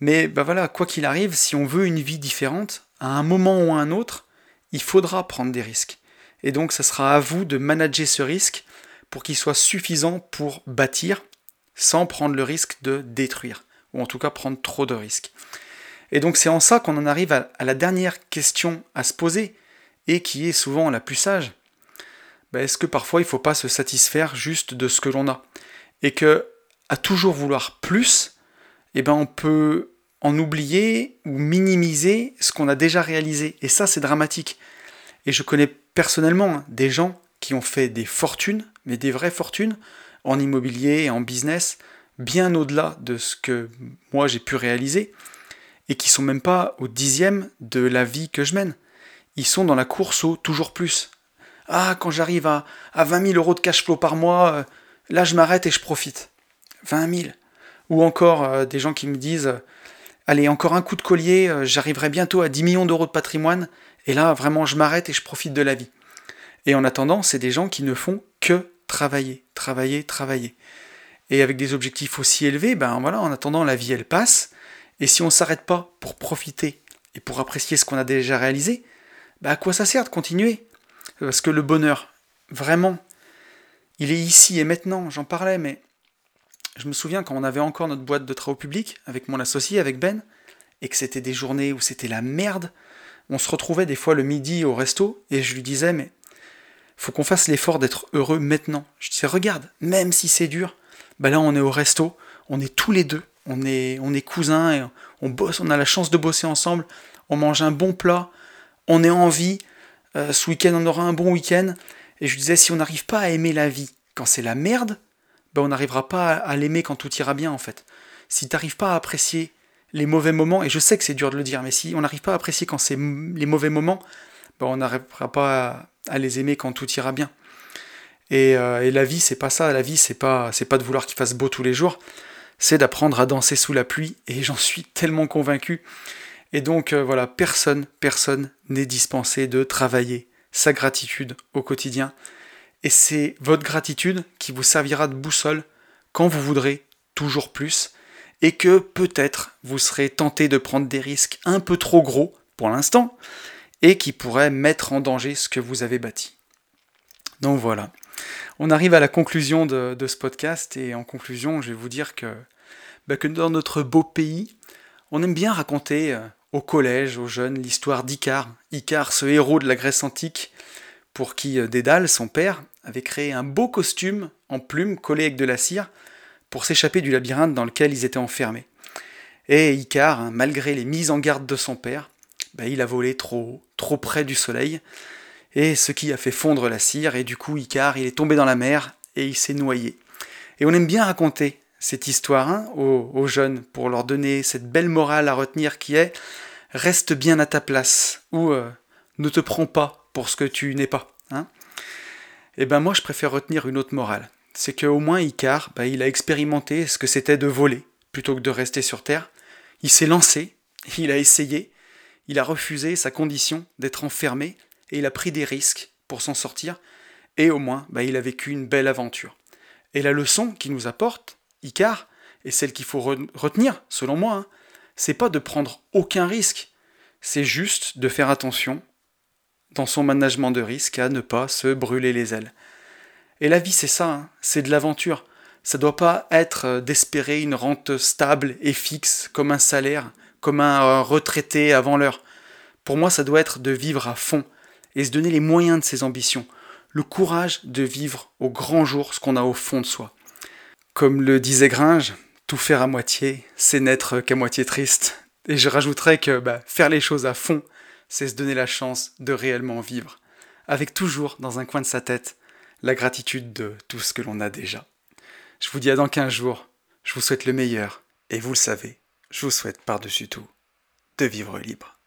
Mais bah voilà, quoi qu'il arrive, si on veut une vie différente, à un moment ou à un autre, il faudra prendre des risques. Et donc, ça sera à vous de manager ce risque pour qu'il soit suffisant pour bâtir sans prendre le risque de détruire ou en tout cas prendre trop de risques. Et donc c'est en ça qu'on en arrive à, la dernière question à se poser, et qui est souvent la plus sage. Ben, est-ce que parfois il ne faut pas se satisfaire juste de ce que l'on a? Et que à toujours vouloir plus, eh ben on peut en oublier ou minimiser ce qu'on a déjà réalisé. Et ça c'est dramatique. Et je connais personnellement des gens qui ont fait des fortunes, mais des vraies fortunes, en immobilier en business, bien au-delà de ce que moi j'ai pu réaliser, et qui sont même pas au dixième de la vie que je mène. Ils sont dans la course au toujours plus. Ah, quand j'arrive à, à 20 000 euros de cash flow par mois, euh, là je m'arrête et je profite. 20 000. Ou encore euh, des gens qui me disent, euh, allez, encore un coup de collier, j'arriverai bientôt à 10 millions d'euros de patrimoine, et là vraiment je m'arrête et je profite de la vie. Et en attendant, c'est des gens qui ne font que travailler, travailler, travailler. Et avec des objectifs aussi élevés, ben voilà, en attendant, la vie elle passe, et si on ne s'arrête pas pour profiter et pour apprécier ce qu'on a déjà réalisé, ben à quoi ça sert de continuer? Parce que le bonheur, vraiment, il est ici et maintenant, j'en parlais, mais je me souviens quand on avait encore notre boîte de travaux publics avec mon associé, avec Ben, et que c'était des journées où c'était la merde, on se retrouvait des fois le midi au resto, et je lui disais, mais faut qu'on fasse l'effort d'être heureux maintenant. Je disais, regarde, même si c'est dur, bah là on est au resto, on est tous les deux, on est, cousins, on a la chance de bosser ensemble, on mange un bon plat, on est en vie, euh, ce week-end on aura un bon week-end, et je disais si on n'arrive pas à aimer la vie quand c'est la merde, ben on n'arrivera pas à, l'aimer quand tout ira bien en fait. Si t'arrives pas à apprécier les mauvais moments, et je sais que c'est dur de le dire, mais si on n'arrive pas à apprécier quand c'est les mauvais moments, ben on n'arrivera pas à les aimer quand tout ira bien. Euh, et, la vie, c'est pas ça. La vie, c'est pas, c'est pas de vouloir qu'il fasse beau tous les jours. C'est d'apprendre à danser sous la pluie. Et j'en suis tellement convaincu. Et donc, euh, voilà, personne, personne n'est dispensé de travailler sa gratitude au quotidien. Et c'est votre gratitude qui vous servira de boussole quand vous voudrez toujours plus. Et que peut-être vous serez tenté de prendre des risques un peu trop gros pour l'instant. Et qui pourraient mettre en danger ce que vous avez bâti. Donc voilà. On arrive à la conclusion de, ce podcast et en conclusion, je vais vous dire que, bah, que dans notre beau pays, on aime bien raconter euh, au collège, aux jeunes, l'histoire d'Icare. Icare, ce héros de la Grèce antique, pour qui euh, Dédale, son père, avait créé un beau costume en plumes collé avec de la cire pour s'échapper du labyrinthe dans lequel ils étaient enfermés. Et Icare, hein, malgré les mises en garde de son père, bah, il a volé trop trop près du soleil, et ce qui a fait fondre la cire, et du coup Icare il est tombé dans la mer et il s'est noyé. Et on aime bien raconter cette histoire hein, aux, jeunes pour leur donner cette belle morale à retenir qui est reste bien à ta place ou euh, ne te prends pas pour ce que tu n'es pas. Hein. Et eh ben moi je préfère retenir une autre morale c'est qu'au moins Icar, bah, il a expérimenté ce que c'était de voler plutôt que de rester sur Terre. Il s'est lancé, il a essayé, il a refusé sa condition d'être enfermé et il a pris des risques pour s'en sortir. Et au moins, bah, il a vécu une belle aventure. Et la leçon qu'il nous apporte, Icar, et celle qu'il faut retenir, selon moi, hein, c'est pas de prendre aucun risque, c'est juste de faire attention dans son management de risque à ne pas se brûler les ailes. Et la vie, c'est ça, hein, c'est de l'aventure. Ça doit pas être euh, d'espérer une rente stable et fixe, comme un salaire, comme un euh, retraité avant l'heure. Pour moi, ça doit être de vivre à fond et se donner les moyens de ses ambitions, le courage de vivre au grand jour ce qu'on a au fond de soi. Comme le disait Gringe, tout faire à moitié, c'est n'être qu'à moitié triste. Et je rajouterais que bah, faire les choses à fond, c'est se donner la chance de réellement vivre, avec toujours dans un coin de sa tête la gratitude de tout ce que l'on a déjà. Je vous dis à dans 15 jours, je vous souhaite le meilleur, et vous le savez, je vous souhaite par-dessus tout de vivre libre.